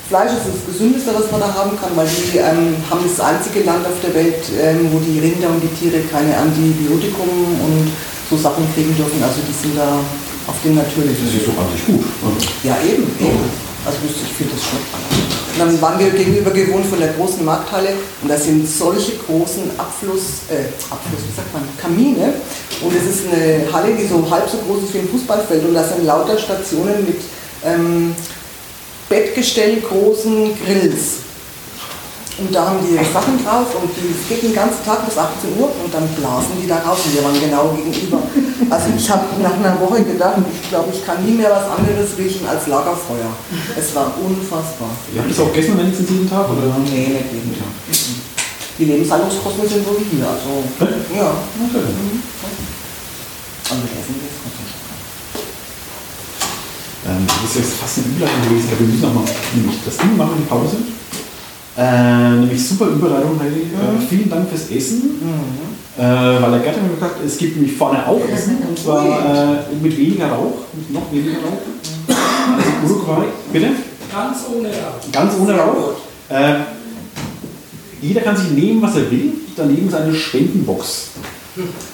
Fleisch ist das Gesündeste, was man da haben kann, weil die ähm, haben das einzige Land auf der Welt, ähm, wo die Rinder und die Tiere keine Antibiotikum und so Sachen kriegen dürfen. Also die sind da auf dem natürlichen Das ist doch an sich gut. Ja, eben, eben. Also ich finde das schon. Und dann waren wir gegenüber gewohnt von der großen Markthalle und da sind solche großen Abfluss, äh, Abfluss, wie sagt man, Kamine. Und es ist eine Halle, die so halb so groß ist wie ein Fußballfeld und da sind lauter Stationen mit ähm, Bettgestell großen Grills. Und da haben die Sachen drauf und die es geht den ganzen Tag bis 18 Uhr und dann blasen die da raus und wir waren genau gegenüber. Also ich habe nach einer Woche gedacht, ich glaube, ich kann nie mehr was anderes riechen als Lagerfeuer. Es war unfassbar. ihr habt das auch gegessen wenigstens jeden Tag? Oder? Nee, nicht jeden Tag. Die Lebenshaltungskosten sind so wie hier. Also, ja. Okay. Also Essen nicht. Ähm, das ist jetzt fast eine Überleitung gewesen, aber wir müssen noch mal nämlich das Ding machen, die Pause. Äh, nämlich super Überleitung, Heidi. Äh, vielen Dank fürs Essen. Äh, weil der hat mir gesagt, es gibt nämlich vorne auch Essen und zwar äh, mit weniger Rauch, mit noch weniger Rauch. Also Uruguay, bitte? Ganz ohne Rauch. Ganz ohne Rauch. Äh, jeder kann sich nehmen, was er will. Daneben ist eine Spendenbox.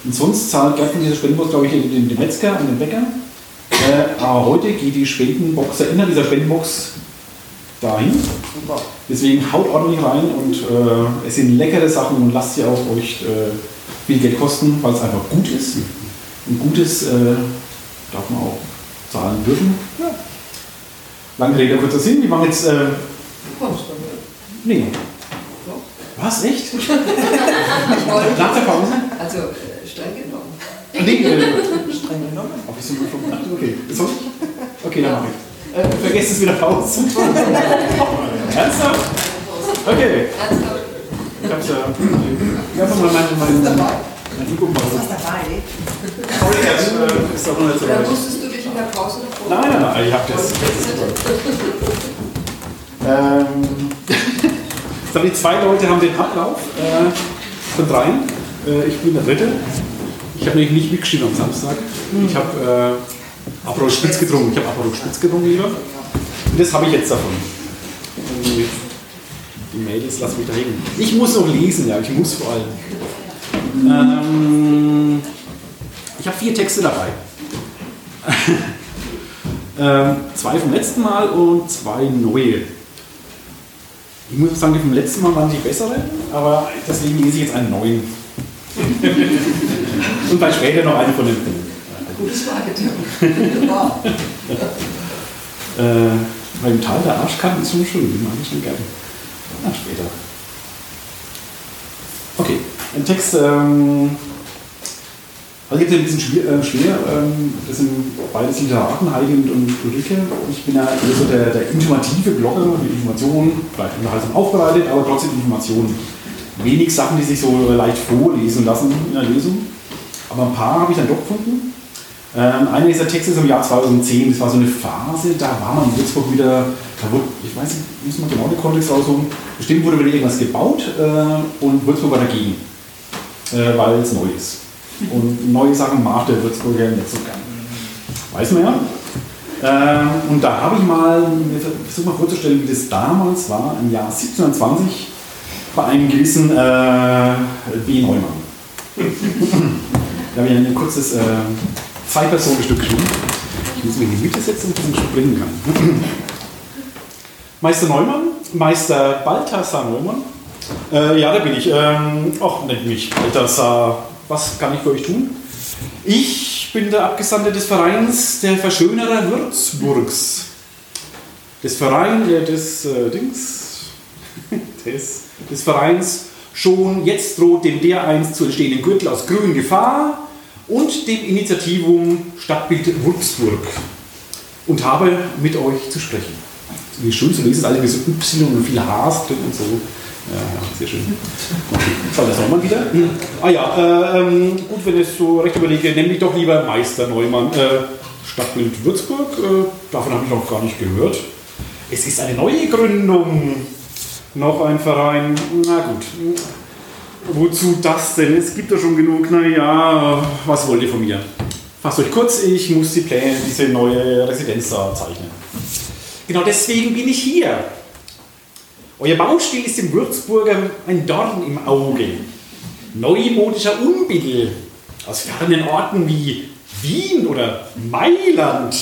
Und sonst zahlt Gerd von dieser Spendenbox, glaube ich, den, den Metzger und den Bäcker. Äh, aber heute geht die Spendenbox, Inhalt dieser Spendenbox dahin. Super. Deswegen haut ordentlich rein und äh, es sind leckere Sachen und lasst sie auch euch äh, viel Geld kosten, weil es einfach gut ist. Und Gutes äh, darf man auch zahlen dürfen. Ja. Lange Rede, kurzer Sinn. Wir machen jetzt. Äh, nee. Was? Echt? Nach der Pause? Also äh, streng genommen. Nee, äh, Streng genommen. Hab ich so gut gemacht? Okay. So? Okay, dann mach ich. Äh, vergesst es wieder raus. Ernsthaft? Okay. Ich hab's ja. Ich hab mal mein, mein, mein, mein E-Book mal. dabei? Sorry, jetzt äh, ist doch noch nicht so weit. musstest du dich in der Pause davor? Nein, nein, nein, ich hab das. Ähm, jetzt haben die zwei Leute haben den Ablauf äh, von dreien. Äh, ich bin der dritte. Ich habe nämlich nicht mitgeschrieben am Samstag. Ich habe äh, Aperol Spitz getrunken. Ich habe Aperol Spitz getrunken, lieber. Und das habe ich jetzt davon. Die Mädels lassen mich da hängen. Ich muss noch lesen, ja, ich muss vor allem. Ähm, ich habe vier Texte dabei. ähm, zwei vom letzten Mal und zwei neue. Ich muss sagen, die vom letzten Mal waren die bessere, aber deswegen lese ich jetzt einen neuen. und dann später noch einen von den Gutes Marketing. Äh, weil im Tal der Arschkanten ist schon schön, die mag ich schon gerne. Na, später. Okay, ein Text, ähm, also jetzt ein bisschen schwer, äh, schwer ähm, das sind beides Literaten, Heidi und, und Ulrike. Ich bin ja eher so der, der informative Blogger, die Informationen, vielleicht unterhaltsam aufbereitet, aber trotzdem Informationen. Wenig Sachen, die sich so leicht vorlesen lassen in der Lesung. Aber ein paar habe ich dann doch gefunden. Ähm, einer dieser Texte ist im Jahr 2010, das war so eine Phase, da war man in Würzburg wieder, da wurde, ich weiß nicht, muss man genau den Kontext raussuchen, bestimmt wurde wieder irgendwas gebaut äh, und Würzburg war dagegen, äh, weil es neu ist. Und neue Sachen mag der Würzburger nicht so gern. Weiß man ja. Ähm, und da habe ich mal, mir versucht mal vorzustellen, wie das damals war, im Jahr 1720, bei einem gewissen äh, B. Neumann. Da habe ich ein kurzes äh, Zwei-Personen-Stück geschrieben. Ich muss mich in die Mitte setzen, damit ich ein springen kann. Meister Neumann, Meister Balthasar Neumann. Äh, ja, da bin ich. Ähm, nennt mich Balthasar. Was kann ich für euch tun? Ich bin der Abgesandte des Vereins der Verschönerer Würzburgs. Des Vereins, äh, des äh, Dings, des, des Vereins. Schon jetzt droht dem der einst zu entstehenden Gürtel aus Grün Gefahr und dem Initiativum Stadtbild Würzburg und habe mit euch zu sprechen. Wie schön zu lesen alle wie so Y und viel Hs drin und so. Ja, sehr schön. Okay, soll das nochmal wieder? Ah ja, äh, ähm, gut, wenn ich so recht überlege, nenne mich doch lieber Meister Neumann. Äh, Stadtbild Würzburg, äh, davon habe ich noch gar nicht gehört. Es ist eine neue Gründung. Noch ein Verein. Na gut. Wozu das denn? Es gibt doch schon genug. Naja, was wollt ihr von mir? Fasst euch kurz, ich muss die Pläne, diese neue Residenz da zeichnen. Genau deswegen bin ich hier. Euer Baustil ist dem Würzburger ein Dorn im Auge. Neumodischer Unbill aus fernen Orten wie Wien oder Mailand.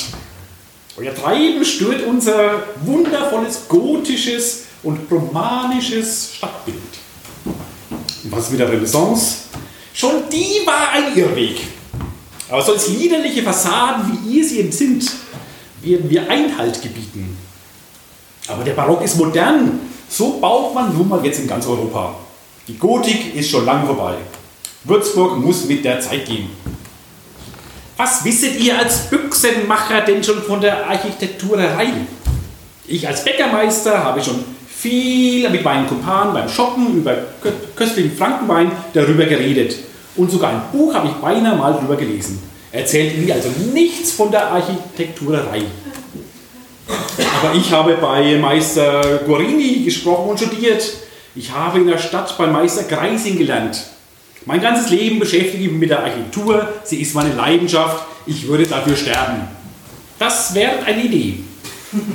Euer Treiben stört unser wundervolles gotisches und romanisches Stadtbild. Was mit der Renaissance? Schon die war ein Irrweg. Aber solch liederliche Fassaden, wie ihr sie sind, werden wir Einhalt gebieten. Aber der Barock ist modern. So baut man nun mal jetzt in ganz Europa. Die Gotik ist schon lang vorbei. Würzburg muss mit der Zeit gehen. Was wisset ihr als Büchsenmacher denn schon von der Architekturerei? Ich als Bäckermeister habe schon viel mit meinen Kumpanen beim Shoppen über kö- köstlichen Frankenwein darüber geredet. Und sogar ein Buch habe ich beinahe mal darüber gelesen. Erzählt mir also nichts von der Architekturerei. Aber ich habe bei Meister Gorini gesprochen und studiert. Ich habe in der Stadt bei Meister Greising gelernt. Mein ganzes Leben beschäftige ich mich mit der Architektur. Sie ist meine Leidenschaft. Ich würde dafür sterben. Das wäre eine Idee.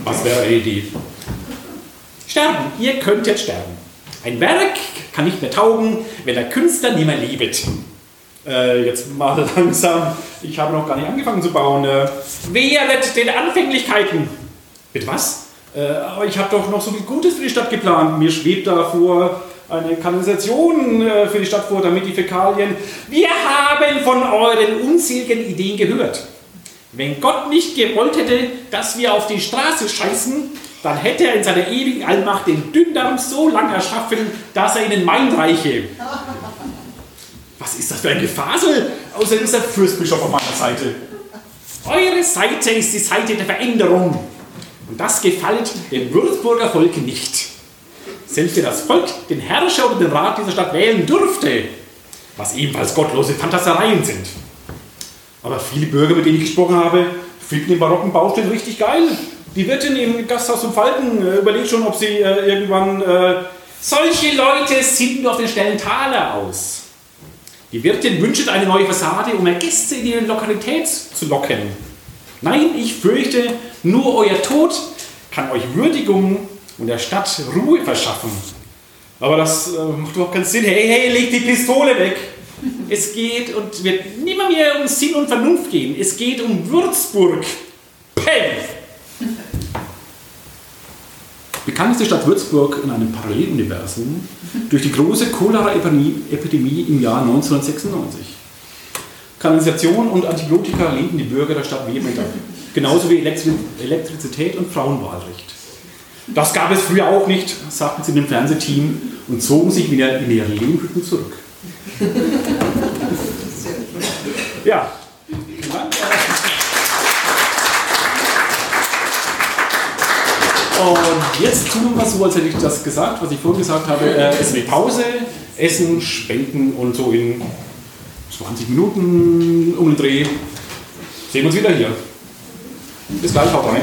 Was wäre eine Idee? Sterben. Ihr könnt jetzt sterben. Ein Werk kann nicht mehr taugen, wenn der Künstler nicht mehr lebt. Äh, jetzt mal langsam. Ich habe noch gar nicht angefangen zu bauen. Äh, wehret den Anfänglichkeiten. Bitte was? Äh, aber ich habe doch noch so viel Gutes für die Stadt geplant. Mir schwebt da vor eine Kanalisation äh, für die Stadt vor, damit die Fäkalien. Wir haben von euren unzähligen Ideen gehört. Wenn Gott nicht gewollt hätte, dass wir auf die Straße scheißen, dann hätte er in seiner ewigen Allmacht den Dünndarm so lang erschaffen, dass er ihnen Main reiche. Was ist das für ein Gefasel? Außerdem ist der Fürstbischof auf meiner Seite. Eure Seite ist die Seite der Veränderung. Und das gefällt dem Würzburger Volk nicht. Selbst wenn das Volk den Herrscher oder den Rat dieser Stadt wählen dürfte, was ebenfalls gottlose Fantasereien sind. Aber viele Bürger, mit denen ich gesprochen habe, finden den barocken Baustil richtig geil. Die Wirtin im Gasthaus zum Falken äh, überlegt schon, ob sie äh, irgendwann... Äh, solche Leute sind nur auf den Stellen Taler aus. Die Wirtin wünscht eine neue Fassade, um mehr Gäste in ihre Lokalität zu locken. Nein, ich fürchte, nur euer Tod kann euch Würdigung und der Stadt Ruhe verschaffen. Aber das äh, macht überhaupt keinen Sinn. Hey, hey, leg die Pistole weg. Es geht und wird nimmer mehr um Sinn und Vernunft gehen. Es geht um Würzburg. Bekannt ist die Stadt Würzburg in einem Paralleluniversum durch die große Cholera-Epidemie im Jahr 1996. Kanalisation und Antibiotika lehnten die Bürger der Stadt vehement ab. Genauso wie Elektri Elektrizität und Frauenwahlrecht. Das gab es früher auch nicht, sagten sie dem Fernsehteam und zogen sich wieder in ihre Lehmhütten zurück. Ja. Und jetzt tun wir so, als hätte ich das gesagt, was ich vorhin gesagt habe. Äh, es wird Pause, Essen, Spenden und so in 20 Minuten um den Dreh sehen wir uns wieder hier. Bis gleich, haut rein.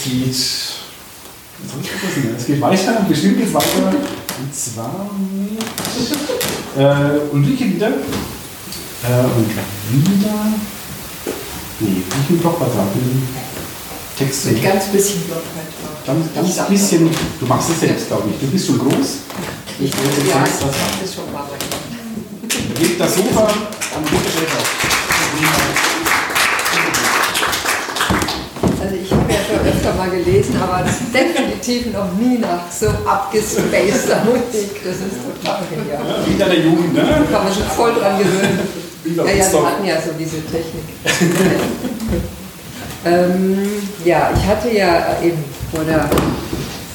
Es geht. Ich vergessen? Es geht weiter, bestimmt geht es weiter. Und zwar mit äh, Ulrike wieder. Äh, und wieder. Nee, Blogbeitrag, mit dem Text. Mit ganz bisschen Blockheit drauf. Ganz, Ich ganz bisschen. Du machst es selbst, glaube ich. Du bist schon groß. Ich will jetzt Ja, das ist schon mal liegt das Sofa gelesen, aber definitiv noch nie nach so abgespaceter Musik. Das ist total genial. Ja, wieder der Jugend, ne? Da kann man sich voll dran gewöhnen. Ja, ja, wir hatten ja so diese Technik. ähm, ja, ich hatte ja eben vor der,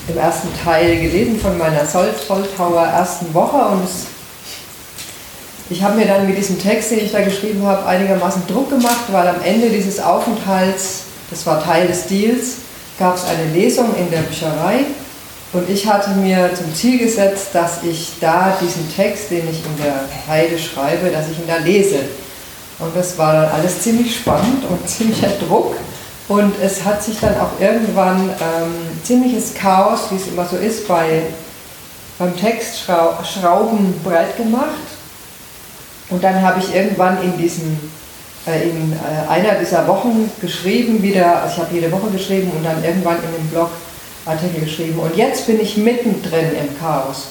im ersten Teil gelesen von meiner Sol Soltauer ersten Woche und es, ich habe mir dann mit diesem Text, den ich da geschrieben habe, einigermaßen Druck gemacht, weil am Ende dieses Aufenthalts, das war Teil des Deals, gab es eine Lesung in der Bücherei und ich hatte mir zum Ziel gesetzt, dass ich da diesen Text, den ich in der Heide schreibe, dass ich ihn da lese. Und das war dann alles ziemlich spannend und ziemlicher Druck. Und es hat sich dann auch irgendwann ähm, ziemliches Chaos, wie es immer so ist, bei, beim Text Schrau Schrauben breit gemacht. Und dann habe ich irgendwann in diesen äh, in äh, einer dieser Wochen geschrieben, wieder, also ich habe jede Woche geschrieben und dann irgendwann in dem Blog Artikel geschrieben. Und jetzt bin ich mittendrin im Chaos.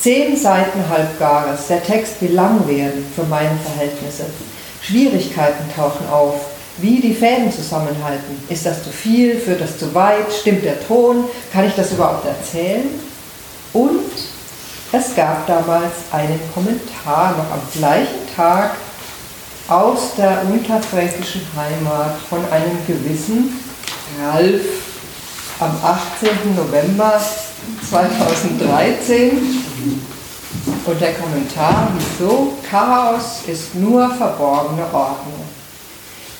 Zehn Seiten Halbgares. Der Text will lang werden für meine Verhältnisse. Schwierigkeiten tauchen auf. Wie die Fäden zusammenhalten. Ist das zu viel? Führt das zu weit? Stimmt der Ton? Kann ich das überhaupt erzählen? Und es gab damals einen Kommentar noch am gleichen Tag aus der unterfränkischen Heimat von einem gewissen Ralf am 18. November 2013. Und der Kommentar wieso? Chaos ist nur verborgene Ordnung.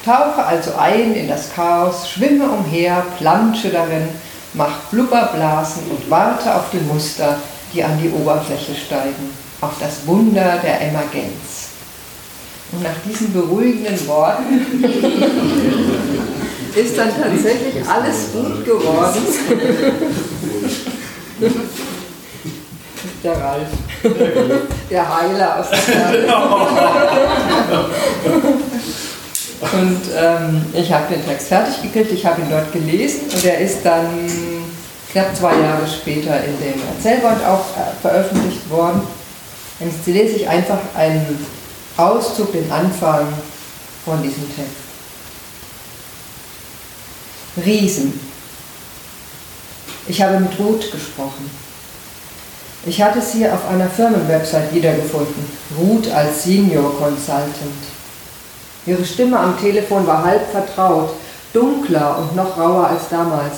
Tauche also ein in das Chaos, schwimme umher, plansche darin, mach Blubberblasen und warte auf die Muster, die an die Oberfläche steigen, auf das Wunder der Emergenz. Und nach diesen beruhigenden Worten ist dann tatsächlich alles gut geworden. Der Ralf, der Heiler aus der. Und ähm, ich habe den Text fertig gekriegt, ich habe ihn dort gelesen und er ist dann knapp zwei Jahre später in dem Erzählband auch äh, veröffentlicht worden. Jetzt lese ich einfach einen Auszug, den Anfang von diesem Text. Riesen. Ich habe mit Ruth gesprochen. Ich hatte sie auf einer Firmenwebsite wiedergefunden, Ruth als Senior Consultant. Ihre Stimme am Telefon war halb vertraut, dunkler und noch rauer als damals.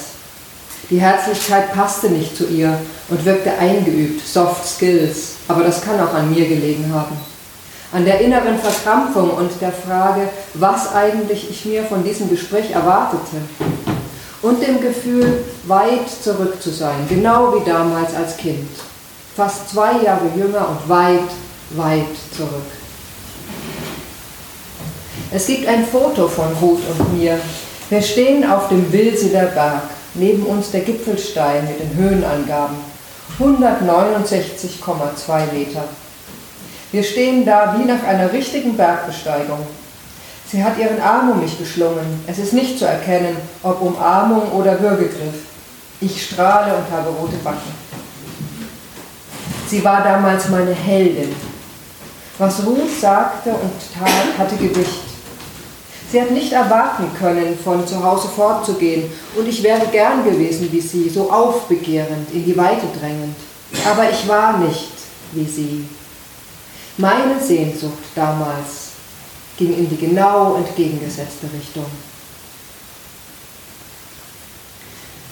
Die Herzlichkeit passte nicht zu ihr und wirkte eingeübt, Soft Skills, aber das kann auch an mir gelegen haben. An der inneren Verkrampfung und der Frage, was eigentlich ich mir von diesem Gespräch erwartete. Und dem Gefühl, weit zurück zu sein, genau wie damals als Kind. Fast zwei Jahre jünger und weit, weit zurück. Es gibt ein Foto von Ruth und mir. Wir stehen auf dem Wilseder Berg, neben uns der Gipfelstein mit den Höhenangaben. 169,2 Meter. Wir stehen da wie nach einer richtigen Bergbesteigung. Sie hat ihren Arm um mich geschlungen. Es ist nicht zu erkennen, ob Umarmung oder Würgegriff. Ich strahle und habe rote Backen. Sie war damals meine Heldin. Was Ruth sagte und tat, hatte Gewicht. Sie hat nicht erwarten können, von zu Hause fortzugehen, und ich wäre gern gewesen wie sie, so aufbegehrend, in die Weite drängend. Aber ich war nicht wie sie. Meine Sehnsucht damals ging in die genau entgegengesetzte Richtung.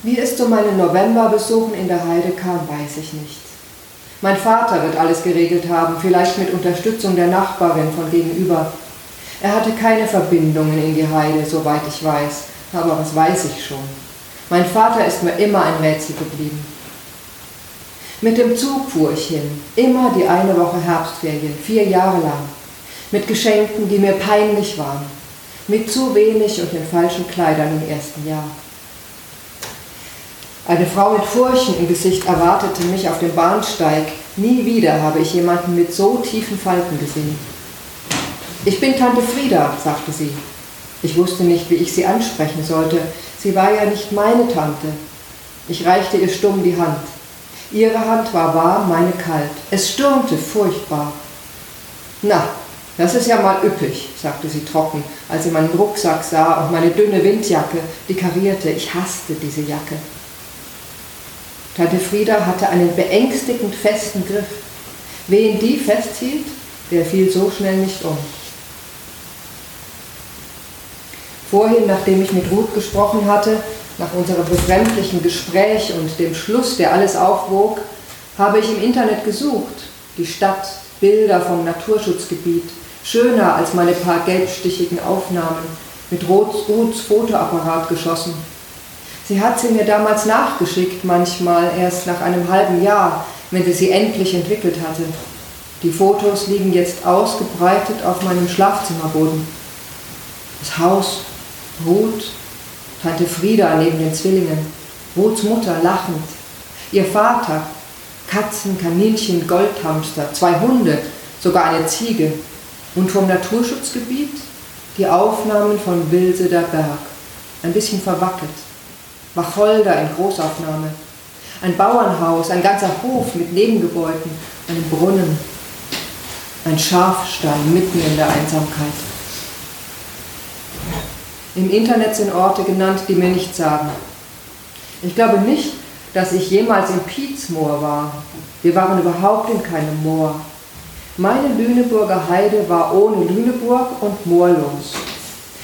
Wie es zu meinen Novemberbesuchen in der Heide kam, weiß ich nicht. Mein Vater wird alles geregelt haben, vielleicht mit Unterstützung der Nachbarin von gegenüber. Er hatte keine Verbindungen in die Heide, soweit ich weiß, aber was weiß ich schon. Mein Vater ist mir immer ein Rätsel geblieben. Mit dem Zug fuhr ich hin, immer die eine Woche Herbstferien, vier Jahre lang, mit Geschenken, die mir peinlich waren, mit zu wenig und den falschen Kleidern im ersten Jahr. Eine Frau mit Furchen im Gesicht erwartete mich auf dem Bahnsteig. Nie wieder habe ich jemanden mit so tiefen Falten gesehen. Ich bin Tante Frieda, sagte sie. Ich wusste nicht, wie ich sie ansprechen sollte. Sie war ja nicht meine Tante. Ich reichte ihr stumm die Hand. Ihre Hand war warm, meine kalt. Es stürmte furchtbar. Na, das ist ja mal üppig, sagte sie trocken, als sie meinen Rucksack sah und meine dünne Windjacke, die karierte. Ich hasste diese Jacke. Tante Frieda hatte einen beängstigend festen Griff. Wen die festhielt, der fiel so schnell nicht um. Vorhin, nachdem ich mit Ruth gesprochen hatte, nach unserem befremdlichen Gespräch und dem Schluss, der alles aufwog, habe ich im Internet gesucht. Die Stadt, Bilder vom Naturschutzgebiet, schöner als meine paar gelbstichigen Aufnahmen, mit Ruths Fotoapparat geschossen. Sie hat sie mir damals nachgeschickt, manchmal erst nach einem halben Jahr, wenn sie sie endlich entwickelt hatte. Die Fotos liegen jetzt ausgebreitet auf meinem Schlafzimmerboden. Das Haus, Ruth, Tante Frieda neben den Zwillingen, Ruths Mutter lachend, ihr Vater, Katzen, Kaninchen, Goldhamster, zwei Hunde, sogar eine Ziege. Und vom Naturschutzgebiet die Aufnahmen von Wilseder Berg, ein bisschen verwackelt, Wacholder in Großaufnahme, ein Bauernhaus, ein ganzer Hof mit Nebengebäuden, einem Brunnen, ein Schafstall mitten in der Einsamkeit. Im Internet sind Orte genannt, die mir nichts sagen. Ich glaube nicht, dass ich jemals in Pietzmoor war. Wir waren überhaupt in keinem Moor. Meine Lüneburger Heide war ohne Lüneburg und moorlos.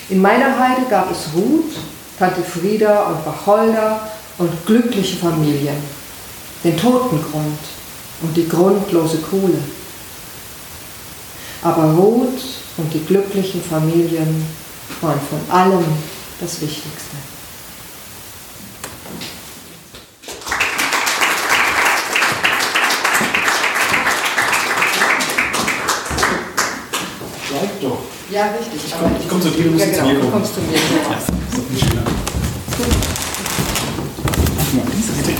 In meiner Heide gab es Ruth, Tante Frieda und Wacholder und glückliche Familien. Den Totengrund, und die grundlose Kohle. Aber Ruth und die glücklichen Familien waren von allem das Wichtigste. Bleib doch. Ja, richtig. Ich komm- ich komm zu dir, du musst ja, zu genau, mir du kommen. kommst zu mir. Genau. Ist doch viel schöner. Ach, mal diese Seite.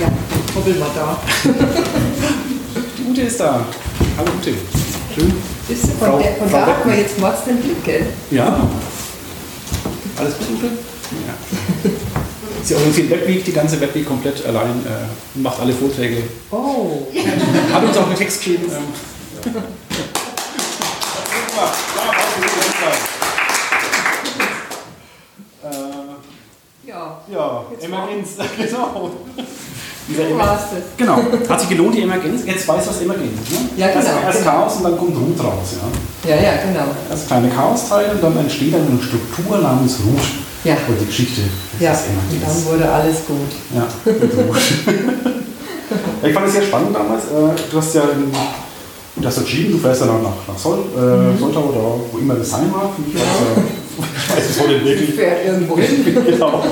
Ja, hoppel mal da. Die Ute ist da. Hallo Ute. Schön. Ist, von Frau- der, von Frau da hat man jetzt Mords den Blick, gell? Ja. Alles gut, Ute? Ja. Sie organisiert Webweek, die ganze Webweek komplett allein, äh, macht alle Vorträge. Oh, Hat uns auch einen Text gegeben. Ähm. Ja, ja. ja, Jetzt Emergenz, genau. Dieser Du warst es. Genau, hat sich gelohnt, die Emergenz. Jetzt weiß was Emergenz ist. Ne? Ja, genau, Erst, erst genau. Chaos und dann kommt Ruth raus. Ja? Ja, ja, genau. Das kleine Chaosteil und dann entsteht dann eine Struktur namens Ruth. Ja. Und die Geschichte Ja, des und dann Emergenz. wurde alles gut. Ja, mit Ruth. Ja, ich fand es sehr spannend damals. Äh, Du hast ja in, du hast entschieden, du fährst ja nach, nach, Sol, äh, Soltau oder wo immer das sein mag. Das, ich weiß es heute wirklich. Fährt irgendwo hin. genau.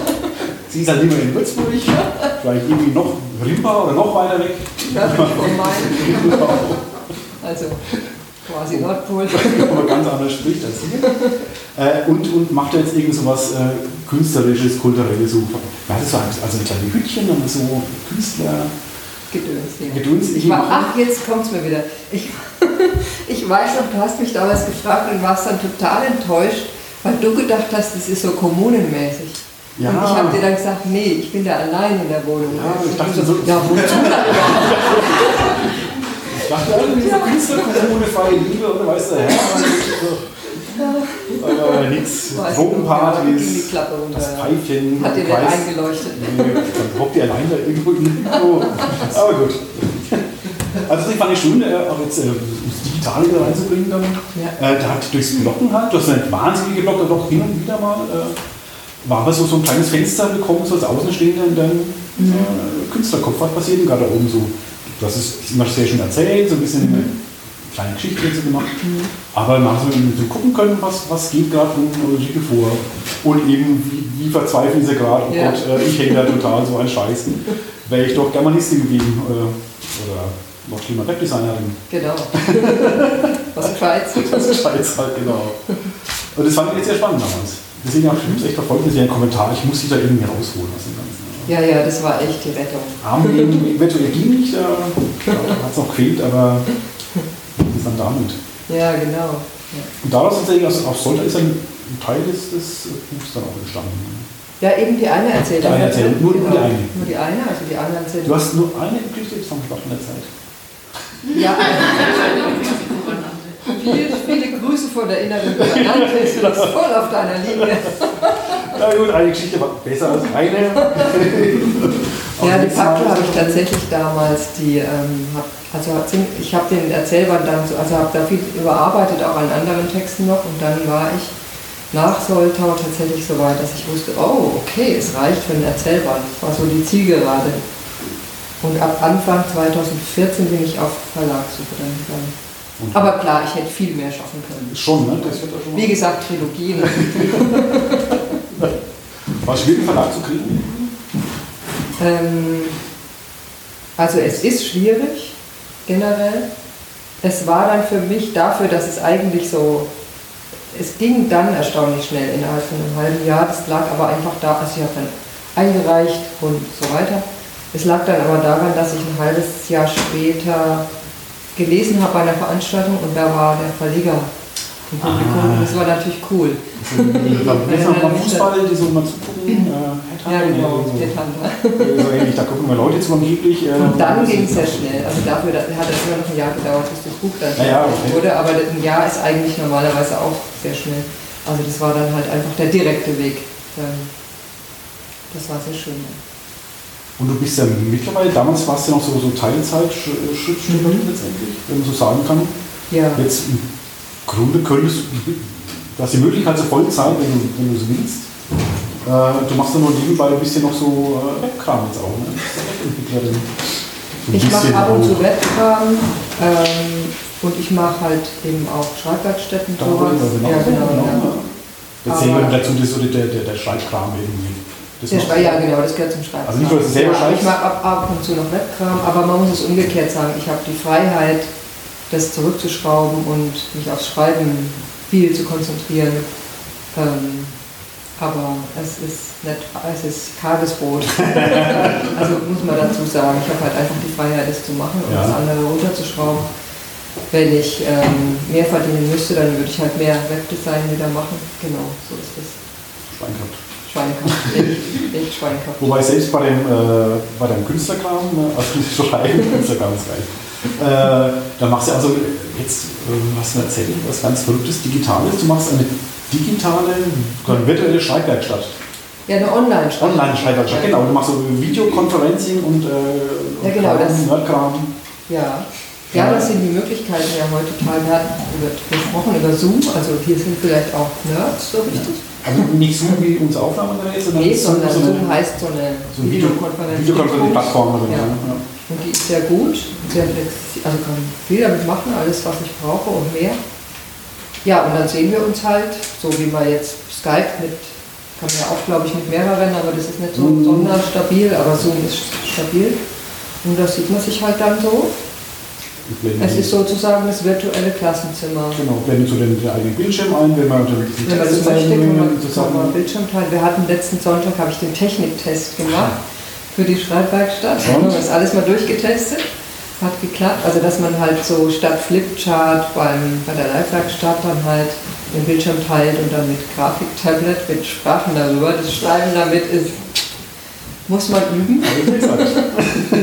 Sie ist halt immer in Würzburg, vielleicht irgendwie noch Rimba oder noch weiter weg. Main. Genau. Also quasi Nordpol. aber ganz anders spricht als hier. Äh, und, und macht jetzt irgend so was äh, Künstlerisches, Kulturelles. So. Ja, das war also eine kleine Hütchen und so Künstler. Gedöns. ja. Gedöns. Ich war, ach, jetzt kommt es mir wieder. Ich, ich weiß noch, du hast mich damals gefragt und warst dann total enttäuscht, weil du gedacht hast, das ist so kommunenmäßig. Ja. Und ich habe dir dann gesagt, nee, ich bin da allein in der Wohnung. Ja, ich dachte so- ja, wozu dann überhaupt? Ich dachte irgendwie so Künstlerkommune, freie Liebe und weißt du, ja, aber nichts. Ich runter. das Pfeifchen, Hat dir Kreis. eingeleuchtet. Nee, dann hockt ihr allein da irgendwo irgendwo. Aber gut. Also das fand ich schön, auch jetzt äh, das Digitale wieder reinzubringen dann. Ja. Äh, da hat durchs Blocken halt, du hast nicht wahnsinnige Blocker, doch hin und wieder mal, äh, war aber so, so ein kleines Fenster bekommen, so als Außenstehender in deinem Mhm. äh, Künstlerkopf, was passiert denn gerade da oben so. Das ist immer sehr schön erzählt, so ein bisschen Mhm. eine kleine Geschichte so gemacht. Aber man hat so, so gucken können, was, was geht gerade in Ulrike vor. Und eben, wie, wie verzweifeln sie gerade, oh Ja. Gott, äh, ich hänge da total so ein Scheiß. Wäre ich doch Germanistin geblieben äh, oder noch schlimmer Webdesignerin. Genau. Was Gescheites. Ist Scheiß halt, genau. Und das fand ich jetzt sehr spannend damals. Deswegen habe ich echt verfolgt, dass ich einen Kommentar, ich muss dich da irgendwie rausholen aus dem Ganzen. Ja, ja, das war echt die Rettung. Arm gegen eventuell ging nicht, äh, hat es noch quält, aber ist dann damit. Ja, genau. Ja. Und daraus tatsächlich aus, aus Solta ist ein Teil des, des Buchs dann auch entstanden. Ja, eben die eine erzählt. Die eine erzählt, nur- nur die eine. Nur die eine, also die anderen erzählt. Du hast nur eine Geschichte in der Zeit. Ja. viele, viele Grüße von der inneren Gouvernante. Du bist voll auf deiner Linie. Ja gut, eine Geschichte war besser als eine. Ja, die Pakte habe ich tatsächlich damals, die, ähm, also ich habe den Erzählband dann, so, also habe da viel überarbeitet, auch an anderen Texten noch und dann war ich nach Soltau tatsächlich so weit, dass ich wusste, oh, okay, es reicht für einen Erzählband. Das war so die Zielgerade. Und ab Anfang 2014 bin ich auf Verlagssuche dann gegangen. Und Aber klar, ich hätte viel mehr schaffen können. schon, ne? Das wird auch schon Wie gesagt, Trilogien. War schwierig, einen Verlag zu kriegen. Ähm, also es ist schwierig, generell. Es war dann für mich dafür, dass es eigentlich so, es ging dann erstaunlich schnell innerhalb von einem halben Jahr. Das lag aber einfach da, also ich habe dann eingereicht und so weiter. Es lag dann aber daran, dass ich ein halbes Jahr später gelesen habe bei einer Veranstaltung und da war der Verleger im Publikum. Ah. Das war natürlich cool. Beim beim Fußball, die so mal zugucken, äh, Ja, Headhunter, genau, so, Tante. so ähnlich, da gucken wir Leute zu angeblich. Äh, Und dann das ging es sehr auch- schnell. Also dafür da- hat es immer noch ein Jahr gedauert, bis das Buch dann Ja, ja, fertig okay. wurde. Aber ein Jahr ist eigentlich normalerweise auch sehr schnell. Also das war dann halt einfach der direkte Weg. Ähm, Das war sehr schön. Und du bist ja mittlerweile, damals warst du ja noch so, so Teilzeit-Schriftstellerin Mhm. letztendlich, wenn man so sagen kann. Ja, Jetzt im Grunde könntest du, du hast die Möglichkeit zur vollen Zeit, wenn du, wenn du so willst. Äh, du machst ja nur nebenbei ein bisschen noch so äh, Webkram jetzt auch, ne? Webentwicklerin. So Ich mache ab und zu Webkram ähm, und ich mache halt eben auch Schreibwerkstätten. Darüber, sowas. genau, Ja, genau. genau. Ja. Jetzt sehen wir dazu, das so der, der, der Schreibkram irgendwie. Das macht- Schrei- ja, genau, das gehört zum Schreiben. Also nicht nur, selber ja, schreibst? Ich mache ab, ab und zu noch Webkram, aber man muss es umgekehrt sagen. Ich habe die Freiheit, das zurückzuschrauben und mich aufs Schreiben viel zu konzentrieren. Ähm, aber es ist nicht, es ist Tagesbrot. also muss man dazu sagen, ich habe halt einfach die Freiheit, das zu machen und Ja. das andere runterzuschrauben. Wenn ich ähm, mehr verdienen müsste, dann würde ich halt mehr Webdesign wieder machen. Genau, so ist das. Schwein gehabt. Schweinekopf. Echt, echt Schweinekopf. Wobei selbst bei dem, äh, bei deinem Künstlerkram, ne, also nicht schreiben, Künstlerkram ist geil. Äh, da machst du also jetzt, äh, was du erzählt, was ganz Verrücktes, Digitales. Du machst eine digitale, eine virtuelle Schreibwerkstatt. Ja, eine Online-Schreibwerkstatt. Online-Schreibwerkstatt, Ja. genau. Du machst so Videoconferencing und, äh, Ja, genau, Nerdkram. Ja. Ja, das sind die Möglichkeiten ja heutzutage. Wir hatten wird gesprochen über Zoom, also hier sind vielleicht auch Nerds, so richtig? Also nicht so wie unser Aufnahmegerät, sondern, Nee, sondern so Zoom heißt so eine so eine Video- Videokonferenz. Videokonferenzplattform. oder so, Ja. ja. Und die ist sehr gut, sehr flexibel, also kann viel damit machen, alles was ich brauche und mehr. Ja, und dann sehen wir uns halt, so wie man jetzt Skype mit, kann man ja auch glaube ich mit mehreren, aber das ist nicht so Mhm. sonderstabil, aber Zoom ist stabil. Und da sieht man sich halt dann so. Es ist sozusagen das virtuelle Klassenzimmer. Genau, blenden zu den, den eigenen Bildschirm ein, wenn man unter diesen Wenn man das möchte, kann man, kann man. Bildschirm teilen. Wir hatten letzten Sonntag, habe ich den Techniktest gemacht für die Schreibwerkstatt. Und? Das alles mal durchgetestet. Hat geklappt. Also dass man halt so statt Flipchart beim, bei der Live-Werkstatt dann halt den Bildschirm teilt und dann mit Grafiktablet, mit Sprachen darüber. Das Schreiben damit ist, muss man üben.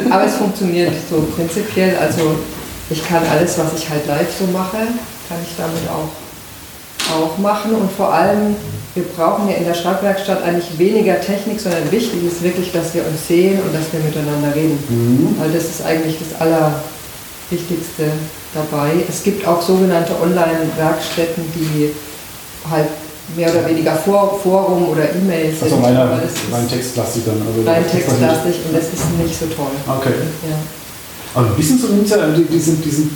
Aber es funktioniert so prinzipiell. Also ich kann alles, was ich halt live so mache, kann ich damit auch, auch machen. Und vor allem, wir brauchen ja in der Schreibwerkstatt eigentlich weniger Technik, sondern wichtig ist wirklich, dass wir uns sehen und dass wir miteinander reden. Mhm. Weil das ist eigentlich das Allerwichtigste dabei. Es gibt auch sogenannte Online-Werkstätten, die halt mehr oder weniger For Forum oder E-Mails Also sind. reiner, aber das ist rein Textlastig dann. Also rein textlastig und das ist nicht so toll. nicht- Okay. Ja. Aber ein bisschen ja diesen, diesen,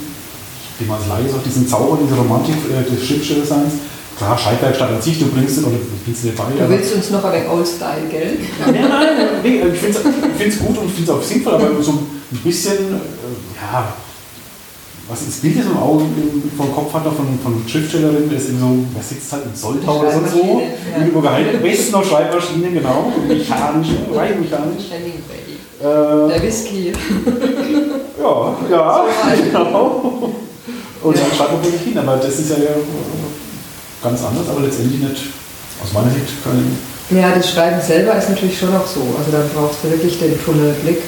wie man es leise sagt, diesen Zauber, diese Romantik äh, des Schriftstellerseins. Klar, Schreibwerkstatt an sich, du bringst den, oder du bringst den dabei. Du willst uns noch ein wenig Old-Style, gell? Ja, nein, nee, ich finde es gut und finde es auch sinnvoll, aber so ein bisschen, äh, ja, was ins Bild ist im Auge im- vom Kopf hat, er von, von Schriftstellerin, der ist in so, wer sitzt halt in Soltau oder so, Schreibmaschine, ja. Lüneburger Heide, besten noch Schreibmaschine, genau, mechanisch, rein mechanisch. Äh, Der Whisky. Ja, ja, genau. Und Ja. dann schreibt man vor sich hin, aber das ist ja ganz anders, aber letztendlich nicht, aus meiner Sicht, kein, Ja, das Schreiben selber ist natürlich schon auch so. Also dann brauchst du wirklich den Tunnelblick,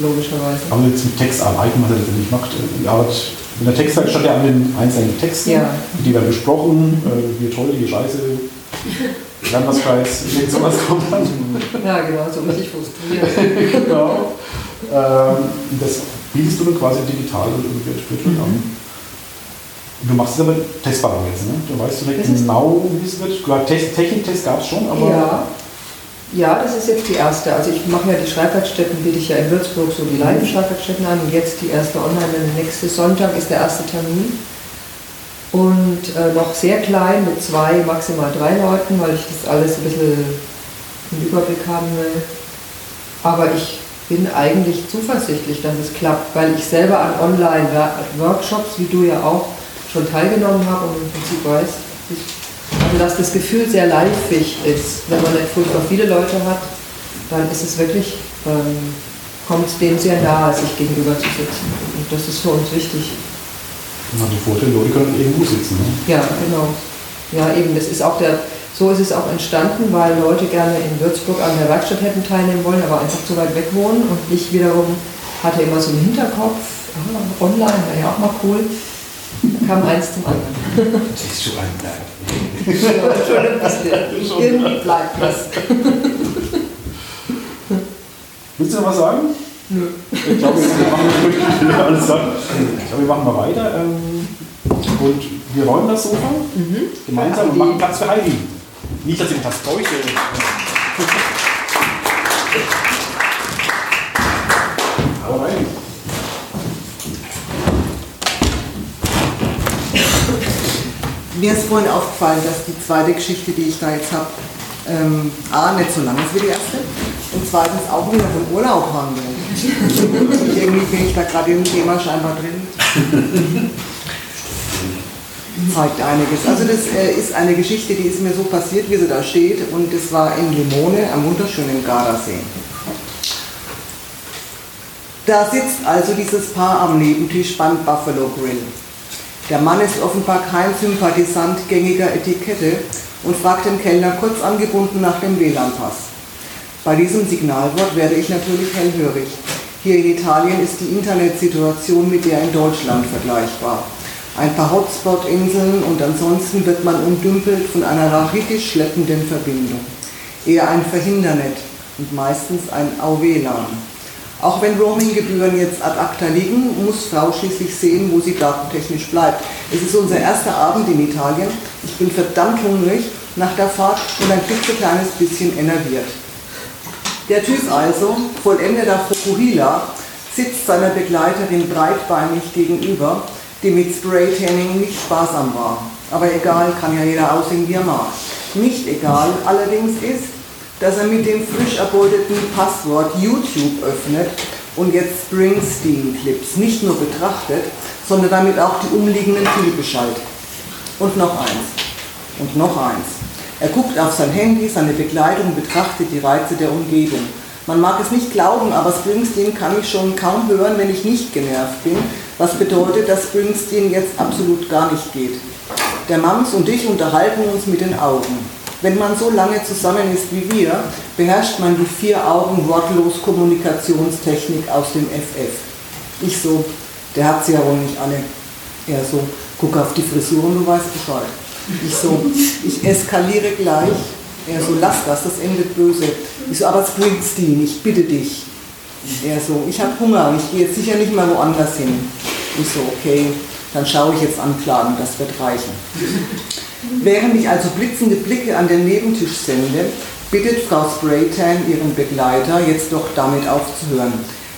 logischerweise. Aber jetzt mit Text arbeiten, was er letztendlich macht. äh, in der Textwerkstatt ja an den einzelnen Texten. Ja. Die werden besprochen, äh, wie toll, wie scheiße, irgend sowas kommt dann. Ja, genau, so richtig frustriert. genau. Ähm, das bietest du dann quasi digital und wird Mhm. an. Und Du machst es aber testbar jetzt, ne? Du weißt direkt Das genau, wie es wird. Klar, Test, Techniktest gab es schon, aber Ja. ja, das ist jetzt die erste. Also ich mache ja die Schreibwerkstätten, biete ich ja in Würzburg so die Live-Schreibwerkstätten an und jetzt die erste online. Nächste Sonntag ist der erste Termin. Und äh, noch sehr klein mit zwei, maximal drei Leuten, weil ich das alles ein bisschen im Überblick haben will. Aber ich bin eigentlich zuversichtlich, dass es klappt, weil ich selber an Online-Workshops, wie du ja auch, schon teilgenommen habe und im Prinzip weiß, also dass das Gefühl sehr leifig ist. Wenn man nicht furchtbar viele Leute hat, dann ist es wirklich, ähm, kommt es dem sehr nahe, sich gegenüber zu sitzen. Und das ist für uns wichtig. man hat den Vorteil, Leute können irgendwo sitzen. Ne? Ja, genau. Ja, eben, das ist auch der, so ist es auch entstanden, weil Leute gerne in Würzburg an der Werkstatt hätten teilnehmen wollen, aber einfach zu weit weg wohnen. Und ich wiederum hatte immer so einen Hinterkopf, ah, online wäre ja auch mal cool. Da kam eins zum anderen. Das ist schon ein Berg. Ja, schon ein bisschen. Irgendwie bleibt das. Willst du noch was sagen? Nö. Ich glaube, wir machen, alles. Ich glaube, wir machen mal weiter. Ähm, und wir räumen das Sofa gemeinsam und machen Platz für Heidi. Nicht, dass ich was täusche. Aber. Mir ist vorhin aufgefallen, dass die zweite Geschichte, die ich da jetzt habe, ähm, A, nicht so lang ist wie die erste und zweitens auch wieder von Urlaub haben will. irgendwie bin ich da gerade im Thema scheinbar drin. Zeigt einiges. Also das äh, ist eine Geschichte, die ist mir so passiert, wie sie da steht und das war in Limone am wunderschönen Gardasee. Da sitzt also dieses Paar am Nebentisch beim Buffalo Grill. Der Mann ist offenbar kein Sympathisant gängiger Etikette und fragt den Kellner kurz angebunden nach dem WLAN-Pass. Bei diesem Signalwort werde ich natürlich hellhörig. Hier in Italien ist die Internetsituation mit der in Deutschland vergleichbar. Ein paar Hotspot-Inseln und ansonsten wird man umdümpelt von einer rachitisch schleppenden Verbindung. Eher ein Verhindernet und meistens ein AUWLAN. Auch wenn Roaminggebühren jetzt ad acta liegen, muss Frau schließlich sehen, wo sie datentechnisch bleibt. Es ist unser erster Abend in Italien. Ich bin verdammt hungrig nach der Fahrt und ein klitzekleines bisschen enerviert. Der Typ also, vollendeter Fokuhila, sitzt seiner Begleiterin breitbeinig gegenüber, die mit Spray-Tanning nicht sparsam war. Aber egal, kann ja jeder aussehen, wie er mag. Nicht egal allerdings ist, dass er mit dem frisch erbeuteten Passwort YouTube öffnet und jetzt Springsteen-Clips nicht nur betrachtet, sondern damit auch die umliegenden Klippe schaltet. Und noch eins. Und noch eins. Er guckt auf sein Handy, seine Begleitung, betrachtet die Reize der Umgebung. Man mag es nicht glauben, aber Springsteen kann ich schon kaum hören, wenn ich nicht genervt bin, was bedeutet, dass Springsteen jetzt absolut gar nicht geht. Der Mams und ich unterhalten uns mit den Augen. Wenn man so lange zusammen ist wie wir, beherrscht man die vier Augen wortlos Kommunikationstechnik aus dem FF. Ich so, der hat sie ja wohl nicht alle. Er so, guck auf die Frisur und du weißt Bescheid. Ich so, ich eskaliere gleich. Er so, lass das, das endet böse. Ich so, aber Springsteen, ich bitte dich. Er so, ich habe Hunger, ich gehe jetzt sicher nicht mal woanders hin. Ich so, okay, dann schaue ich jetzt anklagen, das wird reichen. Während ich also blitzende Blicke an den Nebentisch sende, bittet Frau Spraytan ihren Begleiter, jetzt doch damit aufzuhören.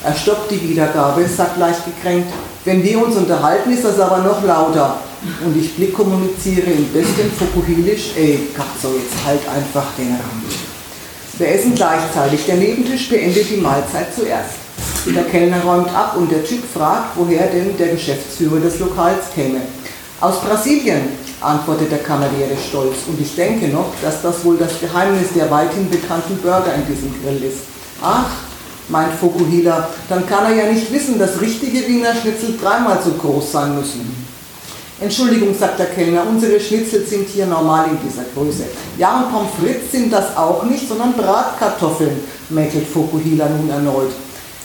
Er stoppt die Wiedergabe, sagt leicht gekränkt, wenn wir uns unterhalten, ist das aber noch lauter. Und ich blickkommuniziere im besten Fokuhilisch, ey, Katzo, jetzt halt einfach den Rahmen. Wir essen gleichzeitig, der Nebentisch beendet die Mahlzeit zuerst. Der Kellner räumt ab und der Typ fragt, woher denn der Geschäftsführer des Lokals käme. Aus Brasilien, antwortet der Kammerlehrer stolz. Und ich denke noch, dass das wohl das Geheimnis der weithin bekannten Burger in diesem Grill ist. Ach, meint Fokuhila, dann kann er ja nicht wissen, dass richtige Wiener Schnitzel dreimal so groß sein müssen. Entschuldigung, sagt der Kellner, unsere Schnitzel sind hier normal in dieser Größe. Ja, und Pommes frites sind das auch nicht, sondern Bratkartoffeln, mäkelt Fokuhila nun erneut.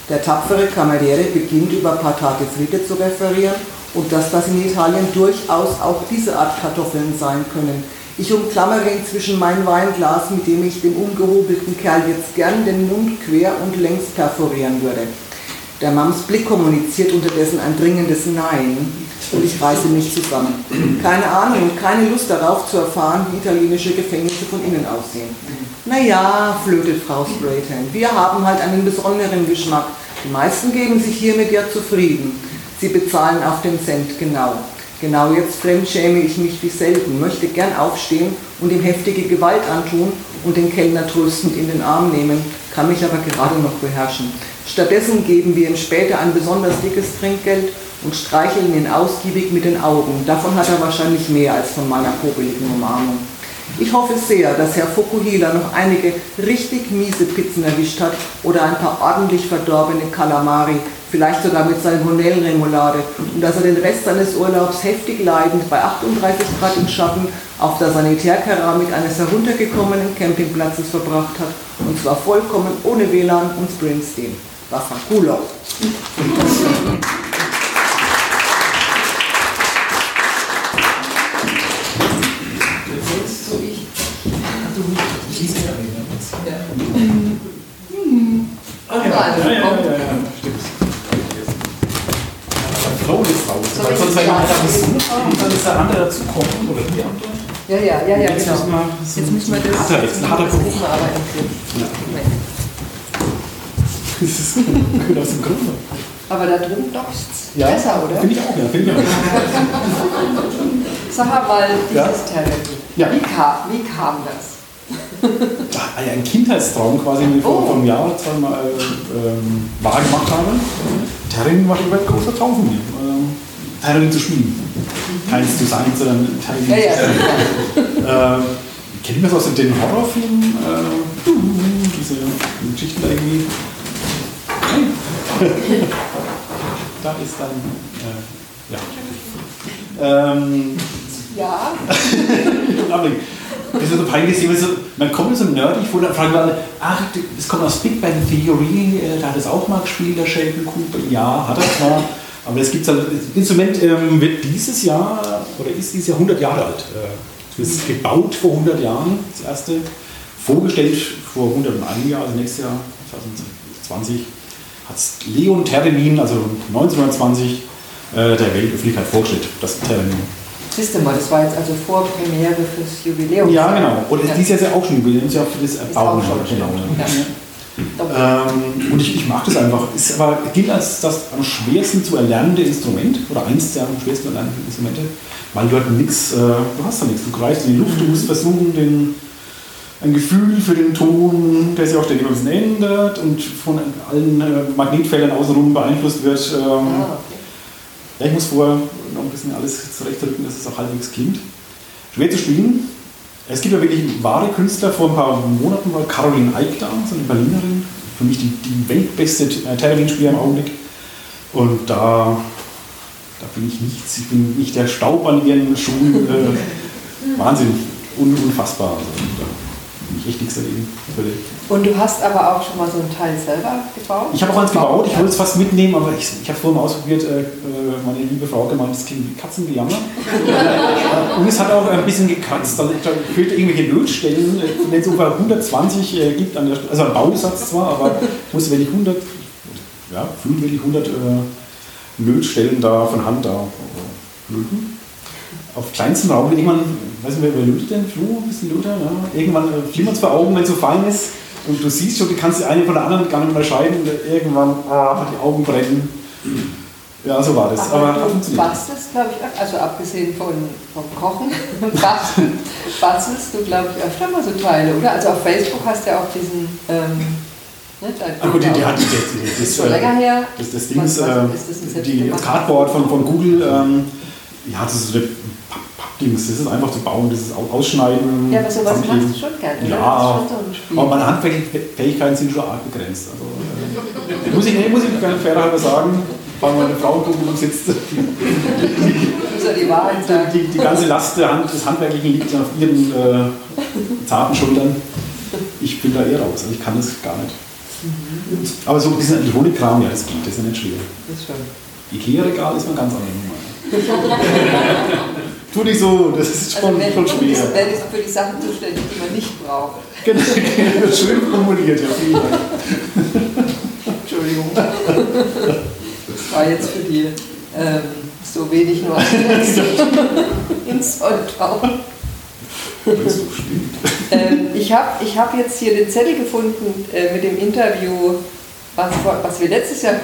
Der tapfere Kameriere beginnt über Patate Fritte zu referieren und dass das in Italien durchaus auch diese Art Kartoffeln sein können. Ich umklammere inzwischen mein Weinglas, mit dem ich dem ungehobelten Kerl jetzt gern den Mund quer und längs perforieren würde. Der Mams Blick kommuniziert unterdessen ein dringendes Nein und ich reiße mich zusammen. Keine Ahnung und keine Lust darauf zu erfahren, wie italienische Gefängnisse von innen aussehen. Naja, flötet Frau Sprayton, wir haben halt einen besonderen Geschmack. Die meisten geben sich hiermit ja zufrieden. Sie bezahlen auf den Cent genau. Genau jetzt fremdschäme ich mich wie selten, möchte gern aufstehen und ihm heftige Gewalt antun und den Kellner tröstend in den Arm nehmen, kann mich aber gerade noch beherrschen. Stattdessen geben wir ihm später ein besonders dickes Trinkgeld und streicheln ihn ausgiebig mit den Augen. Davon hat er wahrscheinlich mehr als von meiner popeligen Umarmung. Ich hoffe sehr, dass Herr Fukuhila noch einige richtig miese Pizzen erwischt hat oder ein paar ordentlich verdorbene Kalamari, vielleicht sogar mit Salmonellenremoulade und dass er den Rest seines Urlaubs heftig leidend bei 38 Grad im Schatten auf der Sanitärkeramik eines heruntergekommenen Campingplatzes verbracht hat und zwar vollkommen ohne WLAN und Springsteen. Vaffanculo. Ah, ja, ja, ja, ja, ja, stimmt. Der Flow ist raus. Soll Weil ich sonst jetzt wenn einer gleich das reden? und dann ist der andere dazukommen oder die andere. Ja, ja, ja, ja, Jetzt genau. müssen wir- das ist Jetzt müssen wir das. harter- jetzt ein harter das im Griff. Moment. Das ist gut aus dem Grund. Aber da drüben doch Ja, besser, oder? Finde ich auch, ja. Finde ich auch. Sag mal, dieses Ja. Therapie. Ja. Wie, kam, wie kam das? Ein Kindheitstraum quasi, den ich vor, Oh. vor einem Jahr oder zwei Mal äh, ähm, wahr gemacht habe. Terrain war ein großer Traum von mir. Ähm, Terrain zu spielen. Keins zu sein, sondern Terrain Ja, ja. Äh, kennt ihr das aus den Horrorfilmen? Äh, diese Geschichten da irgendwie? da ist dann, äh, ja. Ähm, ja. das ist so peinlich, so, man kommt so nerdig vor, dann fragen wir alle, ach, das kommt aus Big Bang Theory, äh, da hat es auch mal gespielt, der Sheldon Cooper. Ja, hat er zwar, aber es gibt halt, das Instrument ähm, wird dieses Jahr, oder ist dieses Jahr 100 Jahre alt. Äh, es ist gebaut vor 100 Jahren, das erste, vorgestellt vor 101 Jahren, also nächstes Jahr, 2020, hat es Leon Terremin, also 1920, äh, der Weltöffentlichkeit vorgestellt, das Terremin. Siehst du mal, das war jetzt also Vorpremiere fürs Jubiläum. Ja, genau. Und Ja. dieses Jahr ist ja auch schon Jubiläumsjahr für das Ist Erbauen. Genau. Ja. Ähm, und ich, ich mag das einfach. Ist aber gilt als das am schwersten zu erlernende Instrument oder eins der am schwersten zu erlernenden Instrumente, weil du halt nichts, äh, du hast da nichts. Du greifst in die Luft, du musst versuchen, den, ein Gefühl für den Ton, der sich auch ständig ein bisschen ändert und von allen äh, Magnetfeldern außenrum beeinflusst wird. Ähm, Ah, okay. ja, ich muss vorher noch ein bisschen alles zurechtrücken, dass es auch halbwegs klingt. Schwer zu spielen. Es gibt ja wirklich wahre Künstler. Vor ein paar Monaten war Caroline Eick da, so eine Berlinerin. Für mich die, die weltbeste äh, Theremin-Spieler im Augenblick. Und da, da bin ich nichts. Ich bin nicht der Staub an ihren Schuhen. Äh, Wahnsinn. Un, unfassbar. Also, da bin ich echt nichts dagegen. Völlig. Und du hast aber auch schon mal so ein Teil selber gebaut? Ich habe auch eins gebaut, ich wollte es fast mitnehmen, aber ich, ich habe vorhin mal ausprobiert, äh, äh, meine liebe Frau hat gemeint, das klingt wie Katzengejammer. und es hat auch ein bisschen gekratzt, also ich glaube, es fehlt irgendwelche Lötstellen, äh, wenn es ungefähr 120 äh, gibt, an der, also ein Bausatz zwar, aber ich musste wirklich 100, ja, fühlen wirklich 100 äh, Lötstellen da von Hand da äh, löten. Auf kleinsten Raum, irgendwann, weiß nicht, wer, wer lötet denn? Flo, ein bisschen Löter, ja? Irgendwann flimmert es vor Augen, wenn es so fein ist. Und du siehst schon, du kannst die eine von der anderen gar nicht unterscheiden. Und irgendwann ah, die Augen brennen. Ja, so war das. Aber, Aber du bastelst, glaube ich, also abgesehen von, vom Kochen, basteln, bastelst du, glaube ich, öfter mal so Teile, oder? Also auf Facebook hast du ja auch diesen, ähm, ne, Ach gut, die, die hat die, Das die, ist länger her. Das, das Ding Was- ist, was- äh, ist das die, das Cardboard von, von Google, ähm, ja, das ist so der Papp- Pappdings, das ist einfach zu bauen, das ist au- ausschneiden. Ja, aber sowas machst du schon gerne, oder? Ja, Das ist schon so ein Spiel. aber meine Handfähigkeiten sind schon arg begrenzt. Also, äh, muss ich, nee, muss ich ganz fairerhalber sagen, weil meine Frau im Publikum sitzt, die die, die ganze Last der Hand, des Handwerklichen liegt auf ihren äh, zarten Schultern. Ich bin da eher raus, also ich kann das gar nicht. Aber so diesen Elektronikkram, ja, das geht, das ist ja nicht schwer. Das ist schon. Ikea-Regal ist eine ganz andere Nummer. tu nicht so, das ist schon, Also schon schwer. wer ist für die Sachen zuständig, die man nicht braucht. Genau, schön formuliert, ja, vielen Dank. Entschuldigung. Das war jetzt für die ähm, so wenig nur in Sonntag. Das. Ähm, ich habe ich hab jetzt hier den Zettel gefunden äh, mit dem Interview, was, was wir letztes Jahr.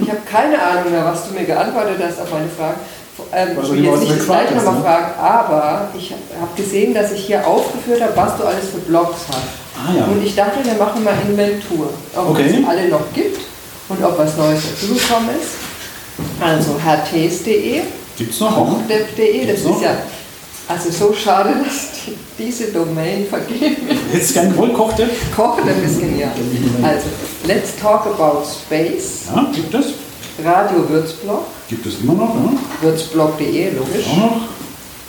Ich habe keine Ahnung mehr, was du mir geantwortet hast auf meine Fragen. Ähm, ich will jetzt nicht das gleiche nochmal ne? fragen, aber ich habe gesehen, dass ich hier aufgeführt habe, was du alles für Blogs hast. Ah ja. Und ich dachte, wir machen mal Inventur, ob Okay. es alle noch gibt und ob was Neues dazugekommen ist. Also herrtes.de, Gibt's noch? kochdepp.de, das noch? ist ja also so schade, dass die, diese Domain vergeben ist. Hättest du gern gewollt, kocht der? Kochdepp ist genial. Also, let's talk about space, Ja, gibt es. Radio Würzblog, Gibt es immer noch, ja. würzblog.de, logisch, Auch noch.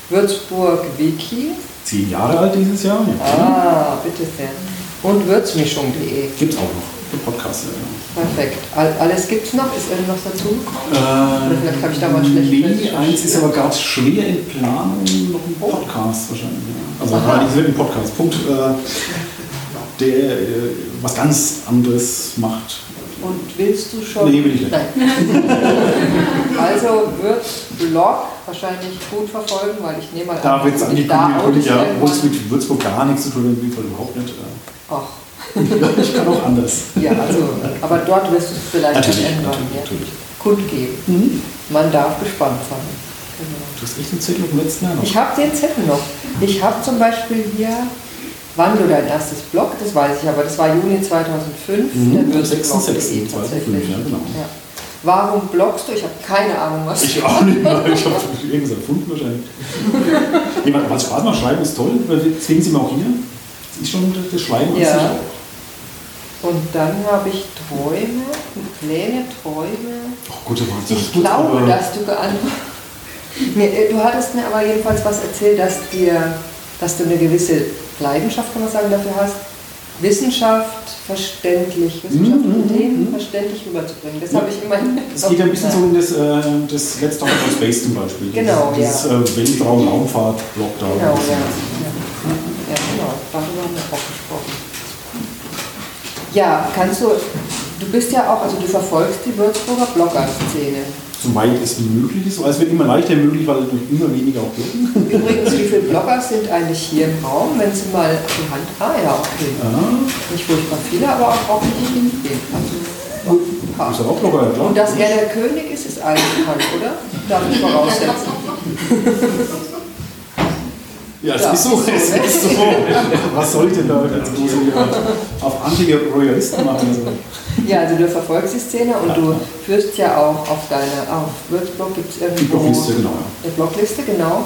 Würzburg Wiki, Zehn Jahre alt dieses Jahr. Ja. ah, bitte sehr, und würzmischung.de. Gibt's auch noch. Den Podcast. Ja. Perfekt. All, alles gibt's noch? Ist irgendwas dazu? Äh, vielleicht habe ich da mal schlecht Nee, eins ist aber gerade schwer in Planung, noch ein Podcast wahrscheinlich. Ja. Also Aha. nein, es wird ein Podcast. Punkt. Äh, der äh, was ganz anderes macht. Und willst du schon? Nee, will ich nicht. Nein. also wird Blog wahrscheinlich gut verfolgen, weil ich nehme mal Da an, wird es da angekündigt, ja, obwohl es mit Würzburg gar nichts zu tun hat, überhaupt nicht. Äh, Ach, Ich kann auch anders. ja, also, aber dort wirst du es vielleicht Natürlich, irgendwann natürlich, ja, natürlich. kundgeben. Man darf gespannt sein. Genau. Du hast echt einen Zettel vom letzten Jahr noch. Ich habe den Zettel noch. Ich habe zum Beispiel hier, wann du dein erstes Blog, das weiß ich, aber das war Juni 2005, Mhm, der am Börsenblog.de 6.6.2005, tatsächlich. ja, genau. Ja. Warum bloggst du? Ich habe keine Ahnung, was Ich auch nicht mehr. Ich habe irgendwas erfunden wahrscheinlich. Nee, was- Spaß macht, Schreiben ist toll. Deswegen sind wir auch hier. Das ist schon das Schreiben an Ja. sich auch. Und dann habe ich Träume, Pläne, Träume. Ach gut, aber Ich glaube, dass du geantwortet nee, äh, Du hattest mir aber jedenfalls was erzählt, dass, dir, dass du eine gewisse Leidenschaft, kann man sagen, dafür hast, Wissenschaft verständlich, Wissenschaft Mhm, und mhm, Themen mhm. verständlich rüberzubringen. Das Ja. habe ich immerhin. Es geht ja ein bisschen so in das, äh, das Let's Talk About Space zum Beispiel. Genau, Dieses ja. äh, Weltraum-Raumfahrt-Blog da. Genau, ja. ja. Ja, genau, darüber haben wir auch. Ja, kannst du, du bist ja auch, also du verfolgst die Würzburger Blogger-Szene. Soweit es möglich ist. Also es wird immer leichter möglich, weil durch immer weniger auch bloggen. Übrigens, wie viele Blogger sind eigentlich hier im Raum, wenn sie mal die Hand. Ah ja, okay. Ah, Nicht furchtbar viele, aber auch, auch nicht viele. Also, paar. ist ja auch Blogger, ja klar. Und dass er der König ist, ist allen bekannt, oder? Darf ich voraussetzen. Ja, es Ja, ist so. Es ist so. Was soll ich denn da jetzt groß hier auf Anti-Royalisten machen? Also, Ja, also du verfolgst die Szene und du führst ja auch auf deiner, auf Würzburg gibt es die irgendwo Blogliste, genau. eine Blogliste, genau.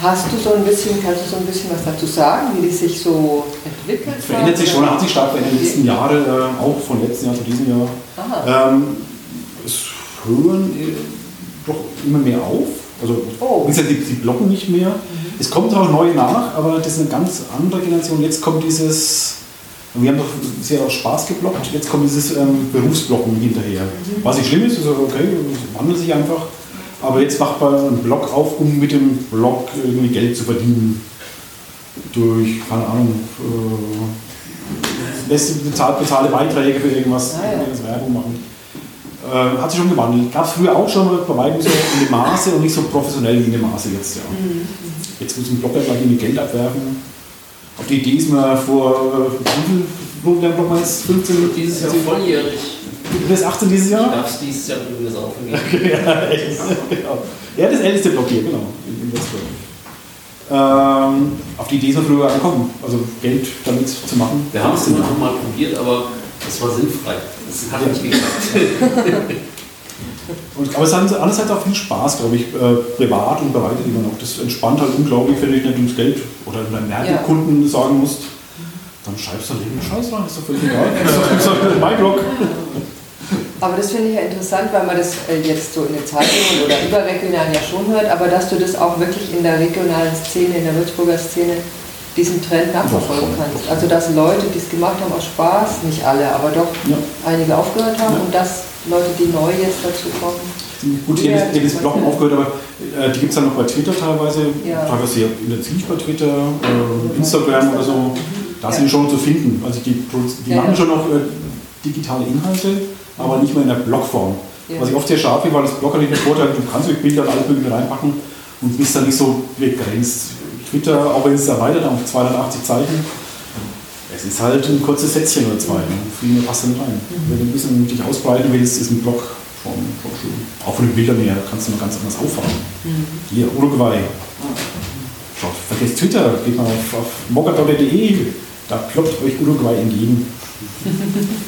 Hast du so ein bisschen, kannst du so ein bisschen was dazu sagen, wie die sich so entwickelt hat? Verändert sich schon, hat sich stark verändert in den letzten Jahren, äh, auch von letzten Jahr zu diesem Jahr. Aha. Ähm, es hören äh, doch immer mehr auf. Also, Oh. wie gesagt, die, die blocken nicht mehr. Es kommt auch neu nach, aber das ist eine ganz andere Generation. Jetzt kommt dieses, wir haben doch sehr aus Spaß geblockt, jetzt kommt dieses ähm, Berufsblocken hinterher. Was nicht schlimm ist, ist okay, es wandelt sich einfach. Aber jetzt macht man einen Blog auf, um mit dem Blog irgendwie Geld zu verdienen. Durch, keine Ahnung, äh, lässt bezahlt, bezahlte Beiträge für irgendwas, Ah, ja. irgendwas Werbung machen. Äh, hat sich schon gewandelt. Gab es früher auch schon, aber bei weitem so in dem Maße und nicht so professionell wie in dem Maße jetzt. Ja. Jetzt muss ein Blogger gleich irgendwie Geld abwerfen. Auf die Idee ist man vor, äh, wie viel wo der Blog mal jetzt? 15? Dieses Jahr volljährig. Du bist 18 dieses Ich Jahr? darf es dieses Jahr übrigens aufgeben. ja, echt. genau. Ja, das älteste Blog hier, genau. In, in. Ähm, auf die Idee ist man früher angekommen, also Geld damit zu machen. Wir haben es immer noch mal probiert, aber es war sinnfrei. Es hat nicht geklappt. Und, aber es hat andererseits auch viel Spaß, glaube ich, äh, privat und bereitet immer noch. Das entspannt halt unglaublich, wenn du nicht ums Geld oder deinem Werbekunden sagen musst, dann schreibst du halt irgendeinen Scheiß rein, ist doch völlig egal. Das ist halt mein Blog. Aber das finde ich ja interessant, weil man das äh, jetzt so in den Zeitungen oder überregional ja schon hört, aber dass du das auch wirklich in der regionalen Szene, in der Würzburger Szene, diesen Trend nachverfolgen kannst. Also dass Leute, die es gemacht haben aus Spaß, nicht alle, aber doch Ja. einige aufgehört haben Ja. und dass Leute, die neu jetzt dazu kommen. Gut, ich habe das Bloggen aufgehört, aber äh, die gibt es dann noch bei Twitter teilweise, Ja. teilweise intensiv bei Twitter, äh, Instagram oder so. Da sind die schon zu finden. Also die, die machen schon noch äh, digitale Inhalte, aber nicht mehr in der Blogform. Was ich oft sehr scharf finde, weil das Blog hat den Vorteil, du kannst durch Bilder und alles mögliche reinpacken und bist dann nicht so begrenzt. Twitter, auch wenn es erweitert auf 280 Zeichen, es ist halt ein kurzes Sätzchen oder zwei. Ne? Viel mehr passt da nicht rein. Wenn du ein bisschen dich ausbreiten willst, ist ein Blog schon, schön. Auch von den Bildern her kannst du noch ganz anders auffahren. Hier, Uruguay. Schaut, vergesst Twitter, geht mal auf, auf mogador.de, da ploppt euch Uruguay entgegen.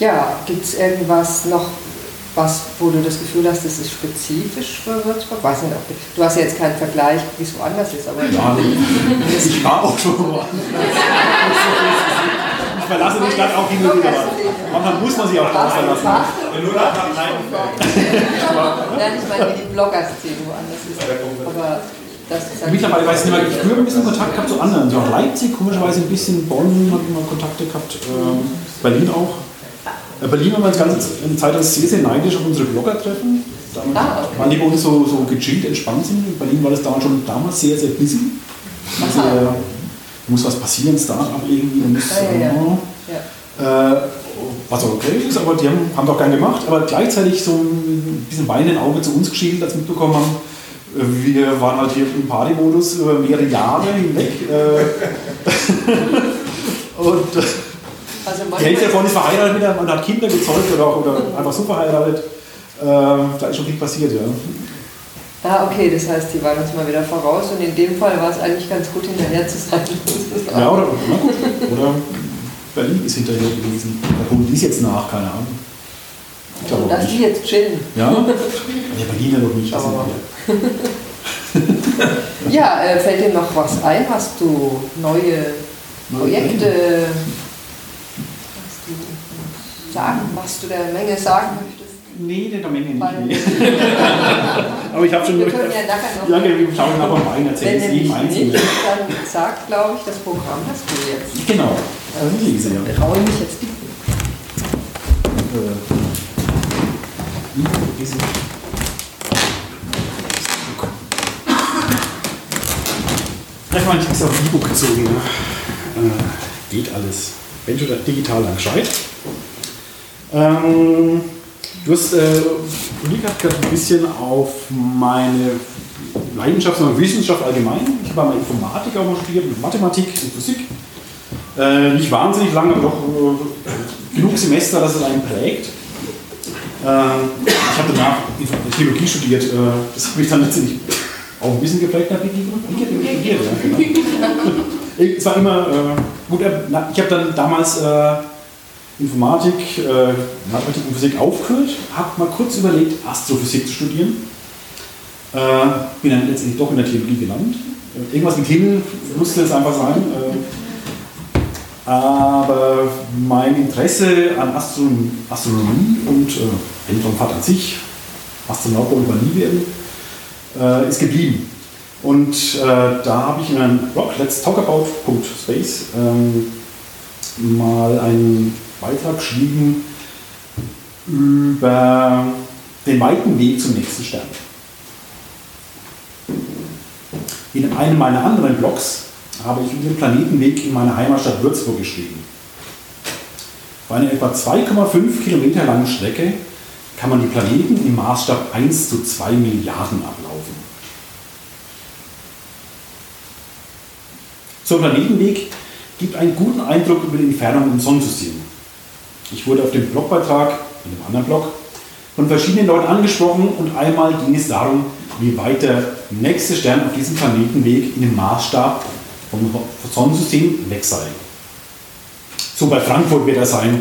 Ja, gibt es irgendwas noch, was, wo du das Gefühl hast, das ist spezifisch für Würzburg? Weiß nicht, ob du, du hast ja jetzt keinen Vergleich, wie es woanders ist, aber Ja, ich war auch schon mal. Ich verlasse die Stadt auch hin und wieder mal. Manchmal muss man sich auch da verlassen. Nur nach Nein, ich meine, wie die Blogger-Szene woanders ist. Aber das ist halt Mittlerweile weiß ich nicht mehr, ich habe früher ein bisschen Kontakt gehabt zu anderen. So auch Leipzig, komischerweise ein bisschen, Bonn ich mal Kontakte gehabt, ähm, Berlin auch. Äh, Berlin war mal eine ganze eine Zeit lang sehr, sehr neidisch auf unsere Blogger-Treffen. Damals Ah, okay. Waren die bei uns so, so gechillt, entspannt sind. In Berlin war das damals schon damals sehr, sehr busy. Also, äh, muss was passieren, Start-up irgendwie, muss, Ja, ja, ja. äh, was auch okay ist, aber die haben, haben doch gern gemacht, aber gleichzeitig so ein bisschen weinenden Auge zu uns geschielt, als wir mitbekommen haben, äh, wir waren halt hier im Partymodus über mehrere Jahre hinweg. Äh, und äh, Also die Hälfte davon ist verheiratet einem, man hat Kinder gezeugt oder, auch, oder einfach so verheiratet. Äh, da ist schon viel passiert, ja. Ah, okay, das heißt, die waren uns mal wieder voraus und in dem Fall war es eigentlich ganz gut, hinterher zu sein. Ja, oder, na gut. oder Berlin ist hinterher gewesen. Da kommt dies jetzt nach, keine Ahnung. Ich glaube Dass die jetzt chillen. Ja? Ja, Berlin ja noch nicht. Aber-. Ja, äh, fällt dir noch was ein? Hast du neue Projekte? Du sagen, was du der Menge sagen möchtest? Nee, der Menge nicht. Nee. Aber ich habe schon Wir können ja nachher noch. Ja, wir schauen nachher mal rein, erzählen es jedem Einzelnen. nicht, dann sagt, glaube ich, das Programm hast du jetzt. Genau, also ich lese ja. Raue mich jetzt die. Äh, Vielleicht mal ein Text auf E-Book gezogen. Ne? Äh, geht alles. Wenn schon digital lang gescheit. Ähm, du hast, äh, hat gerade ein bisschen auf meine Leidenschaft, sondern Wissenschaft allgemein. Ich habe mal Informatik auch mal studiert, mit Mathematik und Physik. Äh, nicht wahnsinnig lang, aber doch äh, genug Semester, dass es einen prägt. Ähm, ich habe danach Theologie studiert. Äh, das hat mich dann letztendlich auch ein bisschen geprägt. Ich, ich habe studiert, ja, genau. Es war immer, äh, gut, äh, ich habe dann damals äh, Informatik, äh, Mathematik und Physik aufgehört, habe mal kurz überlegt, Astrophysik zu studieren. Äh, bin dann letztendlich doch in der Theologie gelandet. Äh, irgendwas mit Himmel musste es einfach sein. Äh, aber mein Interesse an Astron Astronomie und äh, an sich, Astronaut wollte man nie werden, äh, ist geblieben. Und äh, da habe ich in einem Blog, Let's Talk About Space, ähm, mal einen Beitrag geschrieben über den weiten Weg zum nächsten Stern. In einem meiner anderen Blogs habe ich über den Planetenweg in meiner Heimatstadt Würzburg geschrieben. Bei einer etwa 2,5 Kilometer langen Strecke kann man die Planeten im Maßstab 1 zu 2 Milliarden ablaufen. Ein Planetenweg gibt einen guten Eindruck über die Entfernung im Sonnensystem. Ich wurde auf dem Blogbeitrag, in einem anderen Blog, von verschiedenen Leuten angesprochen und einmal ging es darum, wie weit der nächste Stern auf diesem Planetenweg in dem Maßstab vom Sonnensystem weg sei. So bei Frankfurt wird er sein,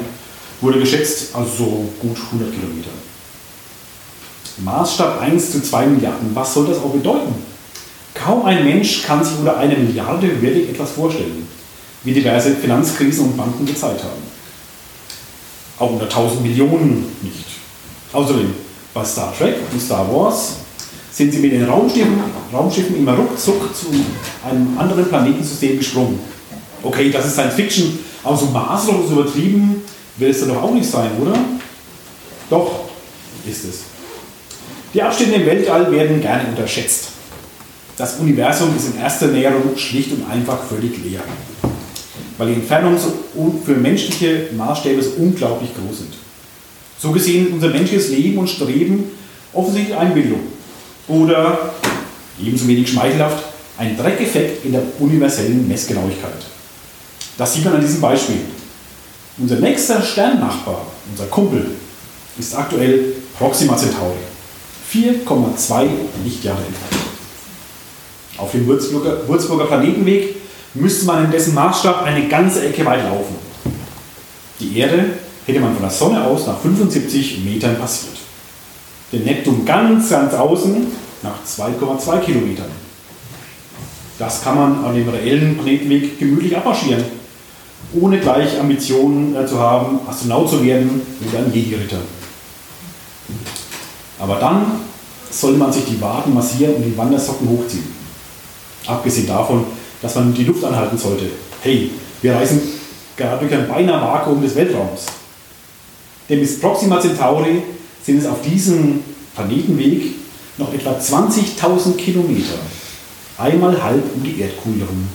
wurde geschätzt, also so gut 100 Kilometer. Maßstab 1 zu 2 Milliarden, was soll das auch bedeuten? Kaum ein Mensch kann sich unter einer Milliarde wirklich etwas vorstellen, wie diverse Finanzkrisen und Banken gezeigt haben. Auch unter 1000 Millionen nicht. Außerdem, bei Star Trek und Star Wars sind sie mit den Raumschiffen, Raumschiffen immer ruckzuck zu einem anderen Planetensystem gesprungen. Okay, das ist Science Fiction, aber so maßlos übertrieben will es dann doch auch nicht sein, oder? Doch, ist es. Die Abstände im Weltall werden gerne unterschätzt. Das Universum ist in erster Näherung schlicht und einfach völlig leer, weil die Entfernungen für menschliche Maßstäbe so unglaublich groß sind. So gesehen unser menschliches Leben und Streben offensichtlich Einbildung oder ebenso wenig schmeichelhaft ein Dreckeffekt in der universellen Messgenauigkeit. Das sieht man an diesem Beispiel. Unser nächster Sternnachbar, unser Kumpel, ist aktuell Proxima Centauri, 4,2 Lichtjahre entfernt. Auf dem Würzburger, Würzburger Planetenweg müsste man in dessen Maßstab eine ganze Ecke weit laufen. Die Erde hätte man von der Sonne aus nach 75 Metern passiert. Den Neptun ganz, ganz außen nach 2,2 Kilometern. Das kann man an dem reellen Planetenweg gemütlich abmarschieren, ohne gleich Ambitionen äh, zu haben, Astronaut zu werden oder ein Jedi-Ritter. Aber dann soll man sich die Waden massieren und die Wandersocken hochziehen. Abgesehen davon, dass man die Luft anhalten sollte. Hey, wir reisen gerade durch ein beinahe Vakuum des Weltraums. Denn bis Proxima Centauri sind es auf diesem Planetenweg noch etwa 20.000 Kilometer. Einmal halb um die Erdkugel herum.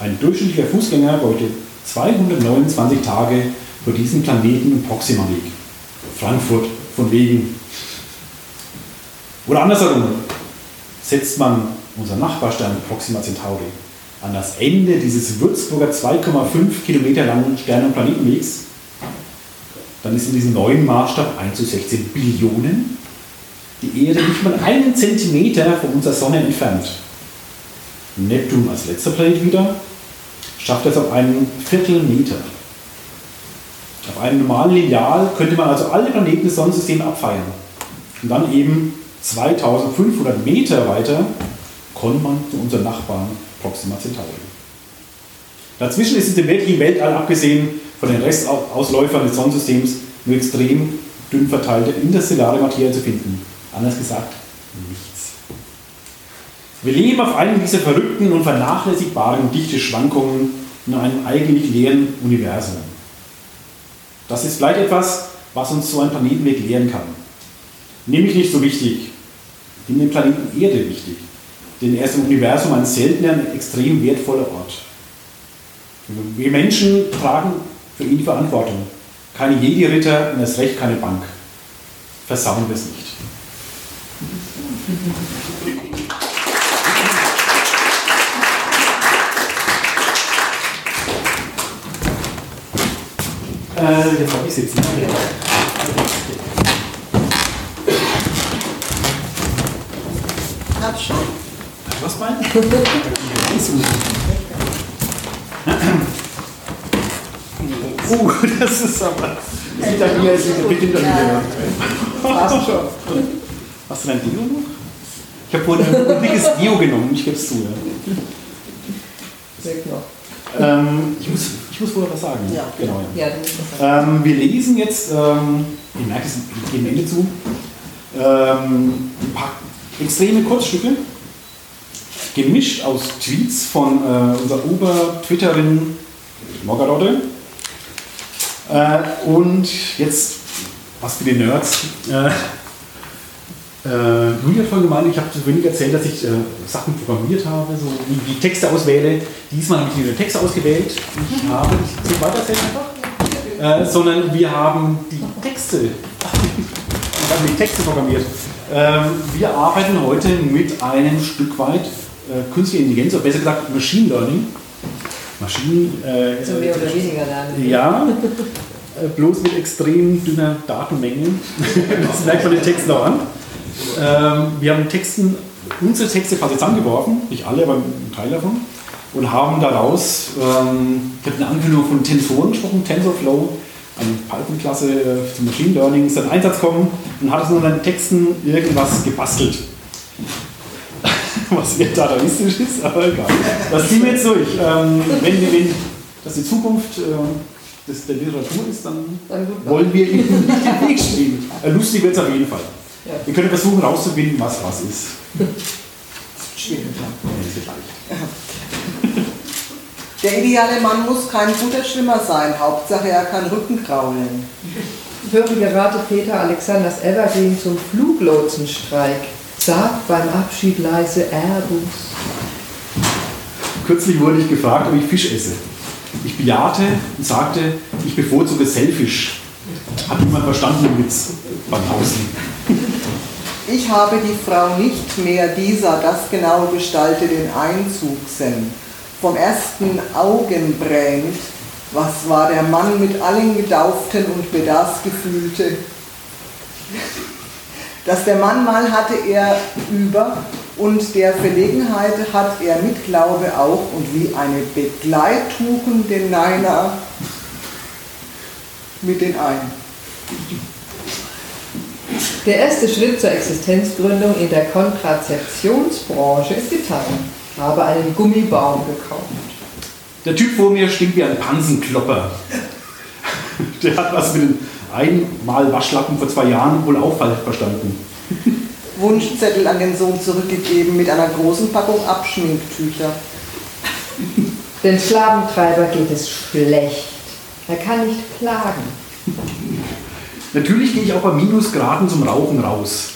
Ein durchschnittlicher Fußgänger bräuchte 229 Tage für diesen Planeten im Proxima-Weg. Frankfurt von wegen. Oder andersherum, setzt man unser Nachbarstern Proxima Centauri an das Ende dieses Würzburger 2,5 Kilometer langen Stern- und Planetenwegs, dann ist in diesem neuen Maßstab 1 zu 16 Billionen die Erde nicht mal einen Zentimeter von unserer Sonne entfernt. Neptun als letzter Planet wieder schafft es auf einen Viertelmeter. Auf einem normalen Lineal könnte man also alle Planeten des Sonnensystems abfeiern. Und dann eben 2500 Meter weiter kommt man zu unserem Nachbarn Proxima Centauri. Dazwischen ist es im weltlichen Weltall, abgesehen von den Restausläufern des Sonnensystems, nur extrem dünn verteilte interstellare Materie zu finden. Anders gesagt, nichts. Wir leben auf einem dieser verrückten und vernachlässigbaren dichte Schwankungen in einem eigentlich leeren Universum. Das ist vielleicht etwas, was uns so ein Planetenweg lehren kann. Nämlich nicht so wichtig, in dem Planeten Erde wichtig, denn er ist im Universum ein seltener und extrem wertvoller Ort. Wir Menschen tragen für ihn die Verantwortung. Keine Jedi-Ritter und erst recht keine Bank. Versauen wir es nicht. Äh, jetzt habe ich sitzen. Hab Was meinen? Uh, das ist aber. Hinter mir ist hinter mir. Passt schon. Hast du dein Deo noch? Ich habe vorhin ein dickes Deo genommen, ich gebe es zu. Ja. Noch. Ähm, ich, muss, ich muss vorher was sagen. Ja. Genau, ja. Ja, du musst das sagen. Ähm, wir lesen jetzt, ähm, ich merke es, ich gehe am Ende zu, ähm, ein paar extreme Kurzstücke, gemischt aus Tweets von äh, unserer Ober-Twitterin Morgarotte. Äh, und jetzt was für die Nerds. Äh, äh, Julia hat vorhin gemeint, ich habe zu wenig erzählt, dass ich äh, Sachen programmiert habe, so wie ich Texte auswähle. Diesmal habe ich nicht nur Texte ausgewählt. Ich habe, ich soll weiter einfach, äh, sondern wir haben die Texte, wir haben die Texte programmiert. Ähm, wir arbeiten heute mit einem Stück weit äh, künstliche Intelligenz, oder besser gesagt Machine Learning. Maschinen. Äh, So mehr oder weniger lernen. ja, äh, bloß mit extrem dünner Datenmenge. Das merkt man den Texten auch an. Ähm, wir haben Texten, unsere Texte quasi zusammengeworfen, nicht alle, aber ein Teil davon, und haben daraus, ähm, ich habe eine Ankündigung von Tensoren gesprochen, TensorFlow, eine Python-Klasse äh, zum Machine Learning, ist dann Einsatz kommen und hat aus unseren Texten irgendwas gebastelt. Was eher dadaistisch ist, aber egal. Das ziehen wir jetzt durch. Ähm, wenn, wenn das die Zukunft äh, des, der Literatur ist, dann Dann wollen wir ihm nicht den Weg stehen. Äh, lustig wird es auf jeden Fall. Ja. Wir können versuchen herauszufinden, was was ist. Schwierig. Ja. Der ideale Mann muss kein guter Schwimmer sein. Hauptsache er kann Rücken kraulen. Ich höre gerade Peter Alexanders Evergreen zum Fluglotsenstreik. Sagt beim Abschied leise Airbus. Kürzlich wurde ich gefragt, ob ich Fisch esse. Ich bejahte und sagte, ich bevorzuge Selfish. Hat niemand verstanden den Witz beim Außen. Ich habe die Frau nicht mehr, dieser, das genau gestalte den Einzug sen. Vom ersten Augen brennt, was war der Mann mit allen Gedauften und Bedarfsgefühlte. Dass der Mann mal hatte er über und der Verlegenheit hat er mit Glaube auch und wie eine Begleittuchen den Neiner mit den ein. Der erste Schritt zur Existenzgründung in der Kontrazeptionsbranche ist getan. Ich habe einen Gummibaum gekauft. Der Typ vor mir stinkt wie ein Pansenklopper. Der hat was mit dem einmal Waschlappen vor zwei Jahren wohl auch falsch verstanden. Wunschzettel an den Sohn zurückgegeben mit einer großen Packung Abschminktücher. Den Sklaventreiber geht es schlecht. Er kann nicht klagen. Natürlich gehe ich auch bei Minusgraden zum Rauchen raus.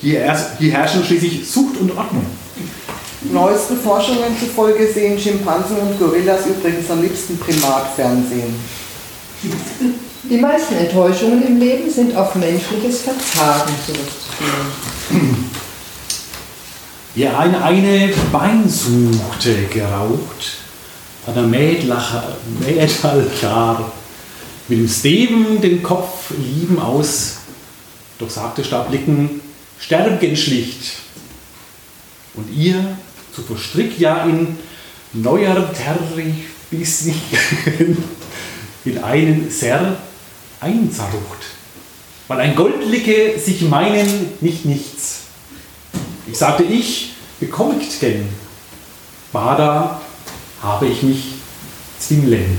Hier, erst, hier herrschen schließlich Sucht und Ordnung. Neuesten Forschungen zufolge sehen Schimpansen und Gorillas übrigens am liebsten Primatfernsehen. Die meisten Enttäuschungen im Leben sind auf menschliches Verzagen zurückzuführen. Wer eine, eine Weinsuchte geraucht, hat der Mädalchar mit dem Steven den Kopf lieben aus, doch sagte starr blicken, sterben schlicht. Und ihr zu verstrickt ja in neuer Terri bis in einen sehr einzerrucht. Weil ein Goldlicke sich meinen nicht nichts. Ich sagte ich, bekommt denn? Bada habe ich mich zwinglen.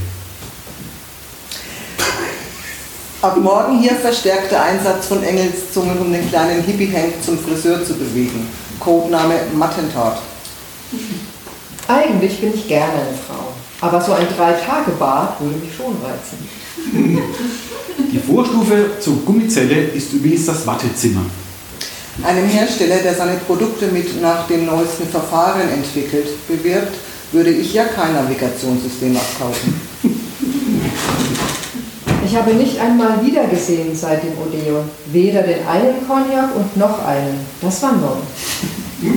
Ab morgen hier verstärkter Einsatz von Engelszungen, um den kleinen Hippie-Hank zum Friseur zu bewegen. Codename Mattentat. Eigentlich bin ich gerne eine Frau. Aber so ein Drei-Tage-Bad würde mich schon reizen. Die Vorstufe zur Gummizelle ist übrigens das Wattezimmer. Einem Hersteller, der seine Produkte mit nach dem neuesten Verfahren entwickelt, bewirbt, würde ich ja kein Navigationssystem abkaufen. Ich habe nicht einmal wiedergesehen seit dem Odeon. Weder den einen Cognac und noch einen. Das war neu.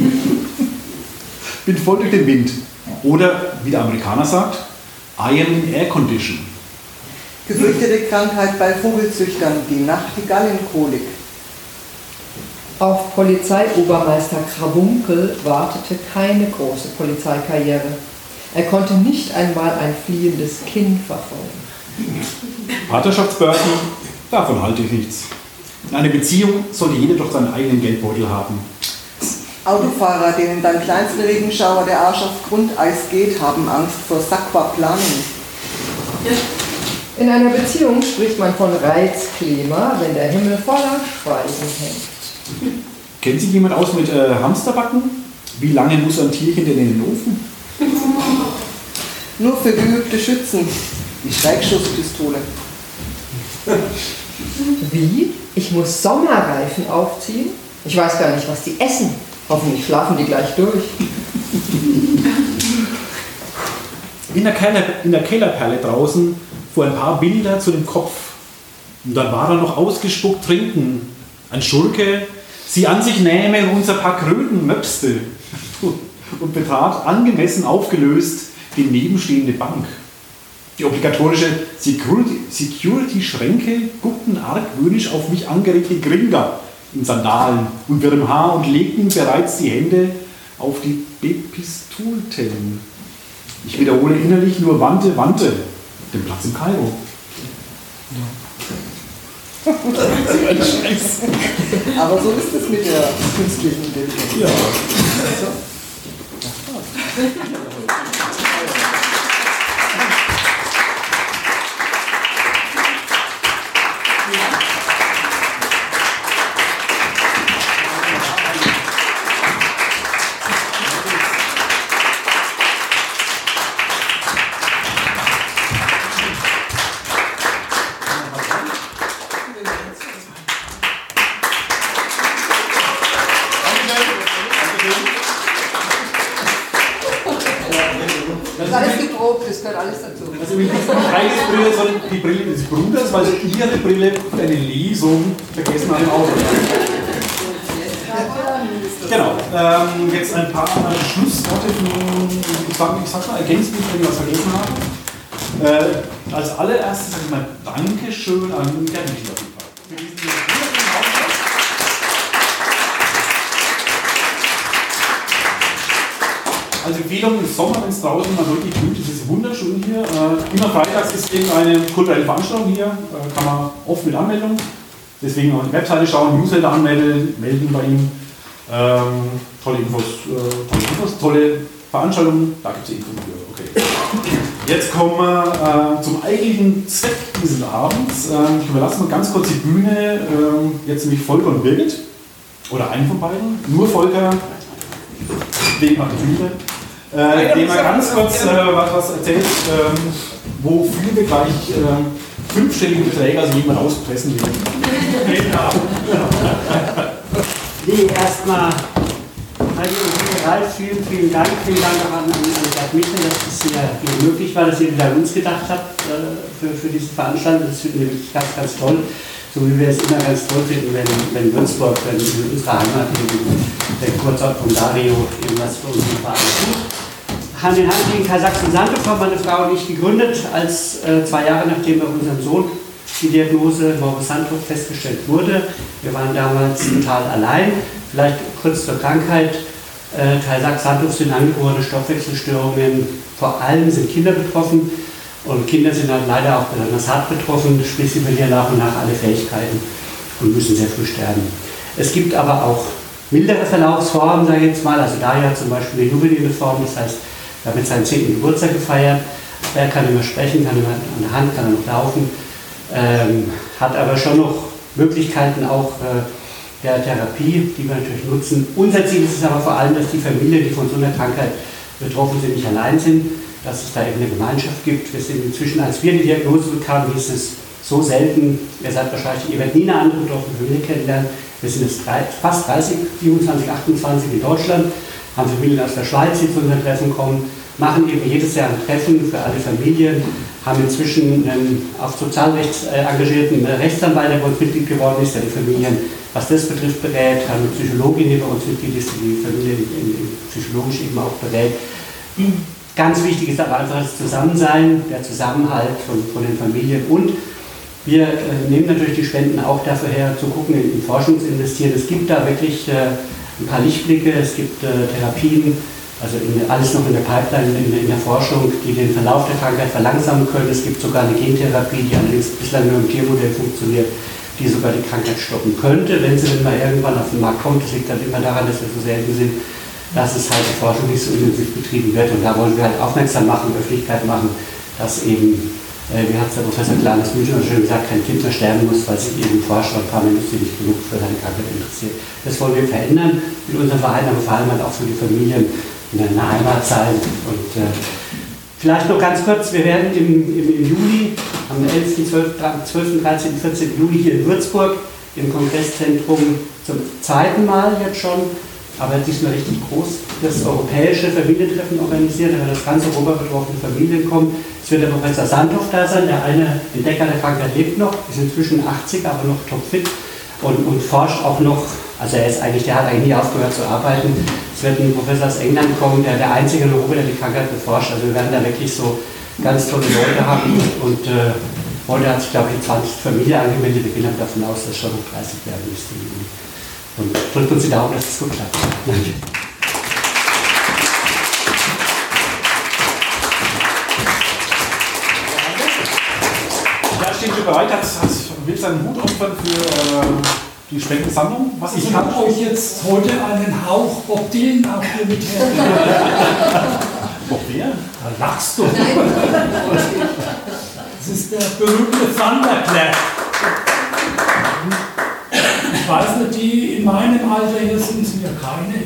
Bin voll durch den Wind. Oder, wie der Amerikaner sagt, I am in Air Condition. Gefürchtete Krankheit bei Vogelzüchtern, die Nachtigallenkolik. Auf Polizeiobermeister Krabunkel wartete keine große Polizeikarriere. Er konnte nicht einmal ein fliehendes Kind verfolgen. Vaterschaftsbörsen, davon halte ich nichts. In einer Beziehung sollte jeder doch seinen eigenen Geldbeutel haben. Autofahrer, denen beim kleinsten Regenschauer der Arsch auf Grundeis geht, haben Angst vor Aquaplaning. In einer Beziehung spricht man von Reizklima, wenn der Himmel voller Schweigen hängt. Kennt sich jemand aus mit äh, Hamsterbacken? Wie lange muss ein Tierchen denn in den Ofen? Nur für geübte Schützen. Die Schrägschusspistole. Wie? Ich muss Sommerreifen aufziehen? Ich weiß gar nicht, was die essen. Hoffentlich schlafen die gleich durch. In der, Keller, in der Kellerperle draußen fuhr ein paar Bilder zu dem Kopf. Und dann war er noch ausgespuckt trinken. Ein Schurke, sie an sich nähme unser paar Kröten möpste. Und betrat angemessen aufgelöst die nebenstehende Bank. Die obligatorische Security- Security-Schränke guckten argwöhnisch auf mich angeregte Gringer in Sandalen und wirrem Haar und legten bereits die Hände auf die Bepistolten. Ich wiederhole innerlich nur Wante, Wante, den Platz im Kairo. Ein Scheiß. Aber so ist es mit der künstlichen Intelligenz. Ja. Das freitags ist irgendeine kulturelle Veranstaltung hier, äh, kann man oft mit Anmeldung. Deswegen auf die Webseite schauen, Newsletter anmelden, melden bei ihm. Ähm, tolle Infos, äh, tolle Infos, tolle Veranstaltungen, da gibt es Infos für. Okay. Jetzt kommen wir äh, zum eigentlichen Zweck dieses Abends. Ähm, ich überlasse mal ganz kurz die Bühne, ähm, jetzt nämlich Volker und Birgit. Oder einen von beiden. Nur Volker, wegen der Bühne. Äh, dem mal ganz kurz äh, was, was erzählt, ähm, wofür wir gleich ähm, fünfstellige Beträge, also jemand auspressen. Genau. Nee, erstmal, Ralf, vielen, vielen Dank. Vielen Dank auch an, an, Gerd Michel, dass es hier, möglich war, dass ihr wieder an uns gedacht habt äh, für, für diese Veranstaltung. Das wir wirklich ganz, ganz toll. So wie wir es immer ganz toll finden, wenn, wenn Würzburg, wenn in unserer Heimat der Kurzort von Dario irgendwas für unseren Verein tut. Hand in Hand gegen haben meine Frau und ich gegründet, als äh, zwei Jahre nachdem bei unserem Sohn die Diagnose Morbus Santo festgestellt wurde. Wir waren damals total allein Vielleicht kurz zur Krankheit. Äh, Tay-Sachs-Handtuch sind angeborene Stoffwechselstörungen. Vor allem sind Kinder betroffen und Kinder sind halt leider auch besonders hart betroffen, sprich sie verlieren nach und nach alle Fähigkeiten und müssen sehr früh sterben. Es gibt aber auch mildere Verlaufsformen, sage ich jetzt mal. Also daher zum Beispiel eine juvenile Form, das heißt, er hat mit seinem 10. Geburtstag gefeiert. Er kann immer sprechen, kann immer an der Hand, kann noch laufen, ähm, hat aber schon noch Möglichkeiten auch äh, der Therapie, die wir natürlich nutzen. Unser Ziel ist es aber vor allem, dass die Familien, die von so einer Krankheit betroffen sind, nicht allein sind, dass es da eben eine Gemeinschaft gibt. Wir sind inzwischen, als wir die Diagnose bekamen, hieß es so selten, ihr seid wahrscheinlich, ihr werdet nie eine andere betroffene Familie kennenlernen. Wir sind jetzt drei, fast 30, 27, 28 in Deutschland, haben Familien aus der Schweiz, die zu unseren Treffen kommen, machen eben jedes Jahr ein Treffen für alle Familien, haben inzwischen einen auf Sozialrecht äh, engagierten Rechtsanwalt, der bei uns Mitglied geworden ist, der die Familien, was das betrifft, berät, haben eine Psychologin, die bei uns Mitglied ist, die die Familie psychologisch eben auch berät. Ganz wichtig ist aber einfach das Zusammensein, der Zusammenhalt von, von den Familien und wir äh, nehmen natürlich die Spenden auch dafür her, zu gucken, in, in Forschung zu investieren. Es gibt da wirklich äh, ein paar Lichtblicke, es gibt äh, Therapien, also in, alles noch in der Pipeline, in, in, der Forschung, die den Verlauf der Krankheit verlangsamen können. Es gibt sogar eine Gentherapie, die allerdings bislang nur im Tiermodell funktioniert, die sogar die Krankheit stoppen könnte, wenn sie dann mal irgendwann auf den Markt kommt. Das liegt dann immer daran, dass wir so selten sind, dass es halt die Forschung nicht so intensiv betrieben wird. Und da wollen wir halt aufmerksam machen, Öffentlichkeit machen, dass eben, wie hat es der Professor Klanes München schön gesagt, kein Kind mehr sterben muss, weil sich eben Forscher und Pharmaindustrie nicht genug für seine Krankheit interessiert. Das wollen wir verändern mit unserem Verein, aber vor allem halt auch für die Familien in einer Heimat sein. Und äh, vielleicht noch ganz kurz, wir werden im, im, im Juli, am 11., 12., 12., 13., 14. Juli hier in Würzburg im Kongresszentrum zum zweiten Mal jetzt schon, aber diesmal richtig groß, das europäische Familientreffen organisiert. Da werden das ganze Europa betroffene Familien kommen. Es wird der Professor Sandhoff da sein, der eine Entdecker der Krankheit lebt noch, ist inzwischen 80, aber noch topfit und, und forscht auch noch also er ist eigentlich, der hat eigentlich nie aufgehört zu arbeiten. Es wird ein Professor aus England kommen, der der einzige in Europa, der die Krankheit beforscht. Also wir werden da wirklich so ganz tolle Leute haben. Und äh, heute hat sich, glaube ich, die 20 Familie angemeldet. Wir gehen davon aus, dass schon noch 30 werden müsste. Und drückt uns die Daumen, dass es gut klappt. Danke. Ja, stehen wir bereit, hat, hat, will seinen Hut opfern für äh, die Spendensammlung? Was Ich habe euch jetzt heute einen Hauch Bob Dylan auch hier mit Bob wer? Da lachst du. Das ist der berühmte Thunderclap. Ich weiß nicht, die in meinem Alter hier sind, sind ja keine.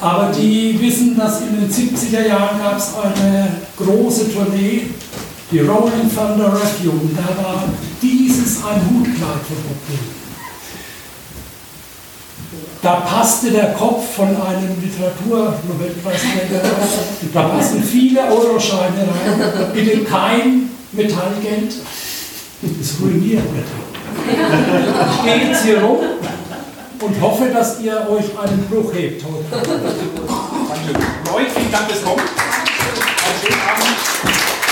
Aber die wissen, dass in den 70er Jahren gab es eine große Tournee, die Rolling Thunder Review. Und da war dieses ein Hutkleid von Bob Dylan. Da passte der Kopf von einem Literaturnobelpreisträger. Da passen viele Euroscheine rein. Bitte kein Metallgeld. Das ruiniert bitte. Ich gehe jetzt hier rum und hoffe, dass ihr euch einen Bruch hebt heute. Danke. Euch vielen Dank fürs Kommen. Einen schönen Abend.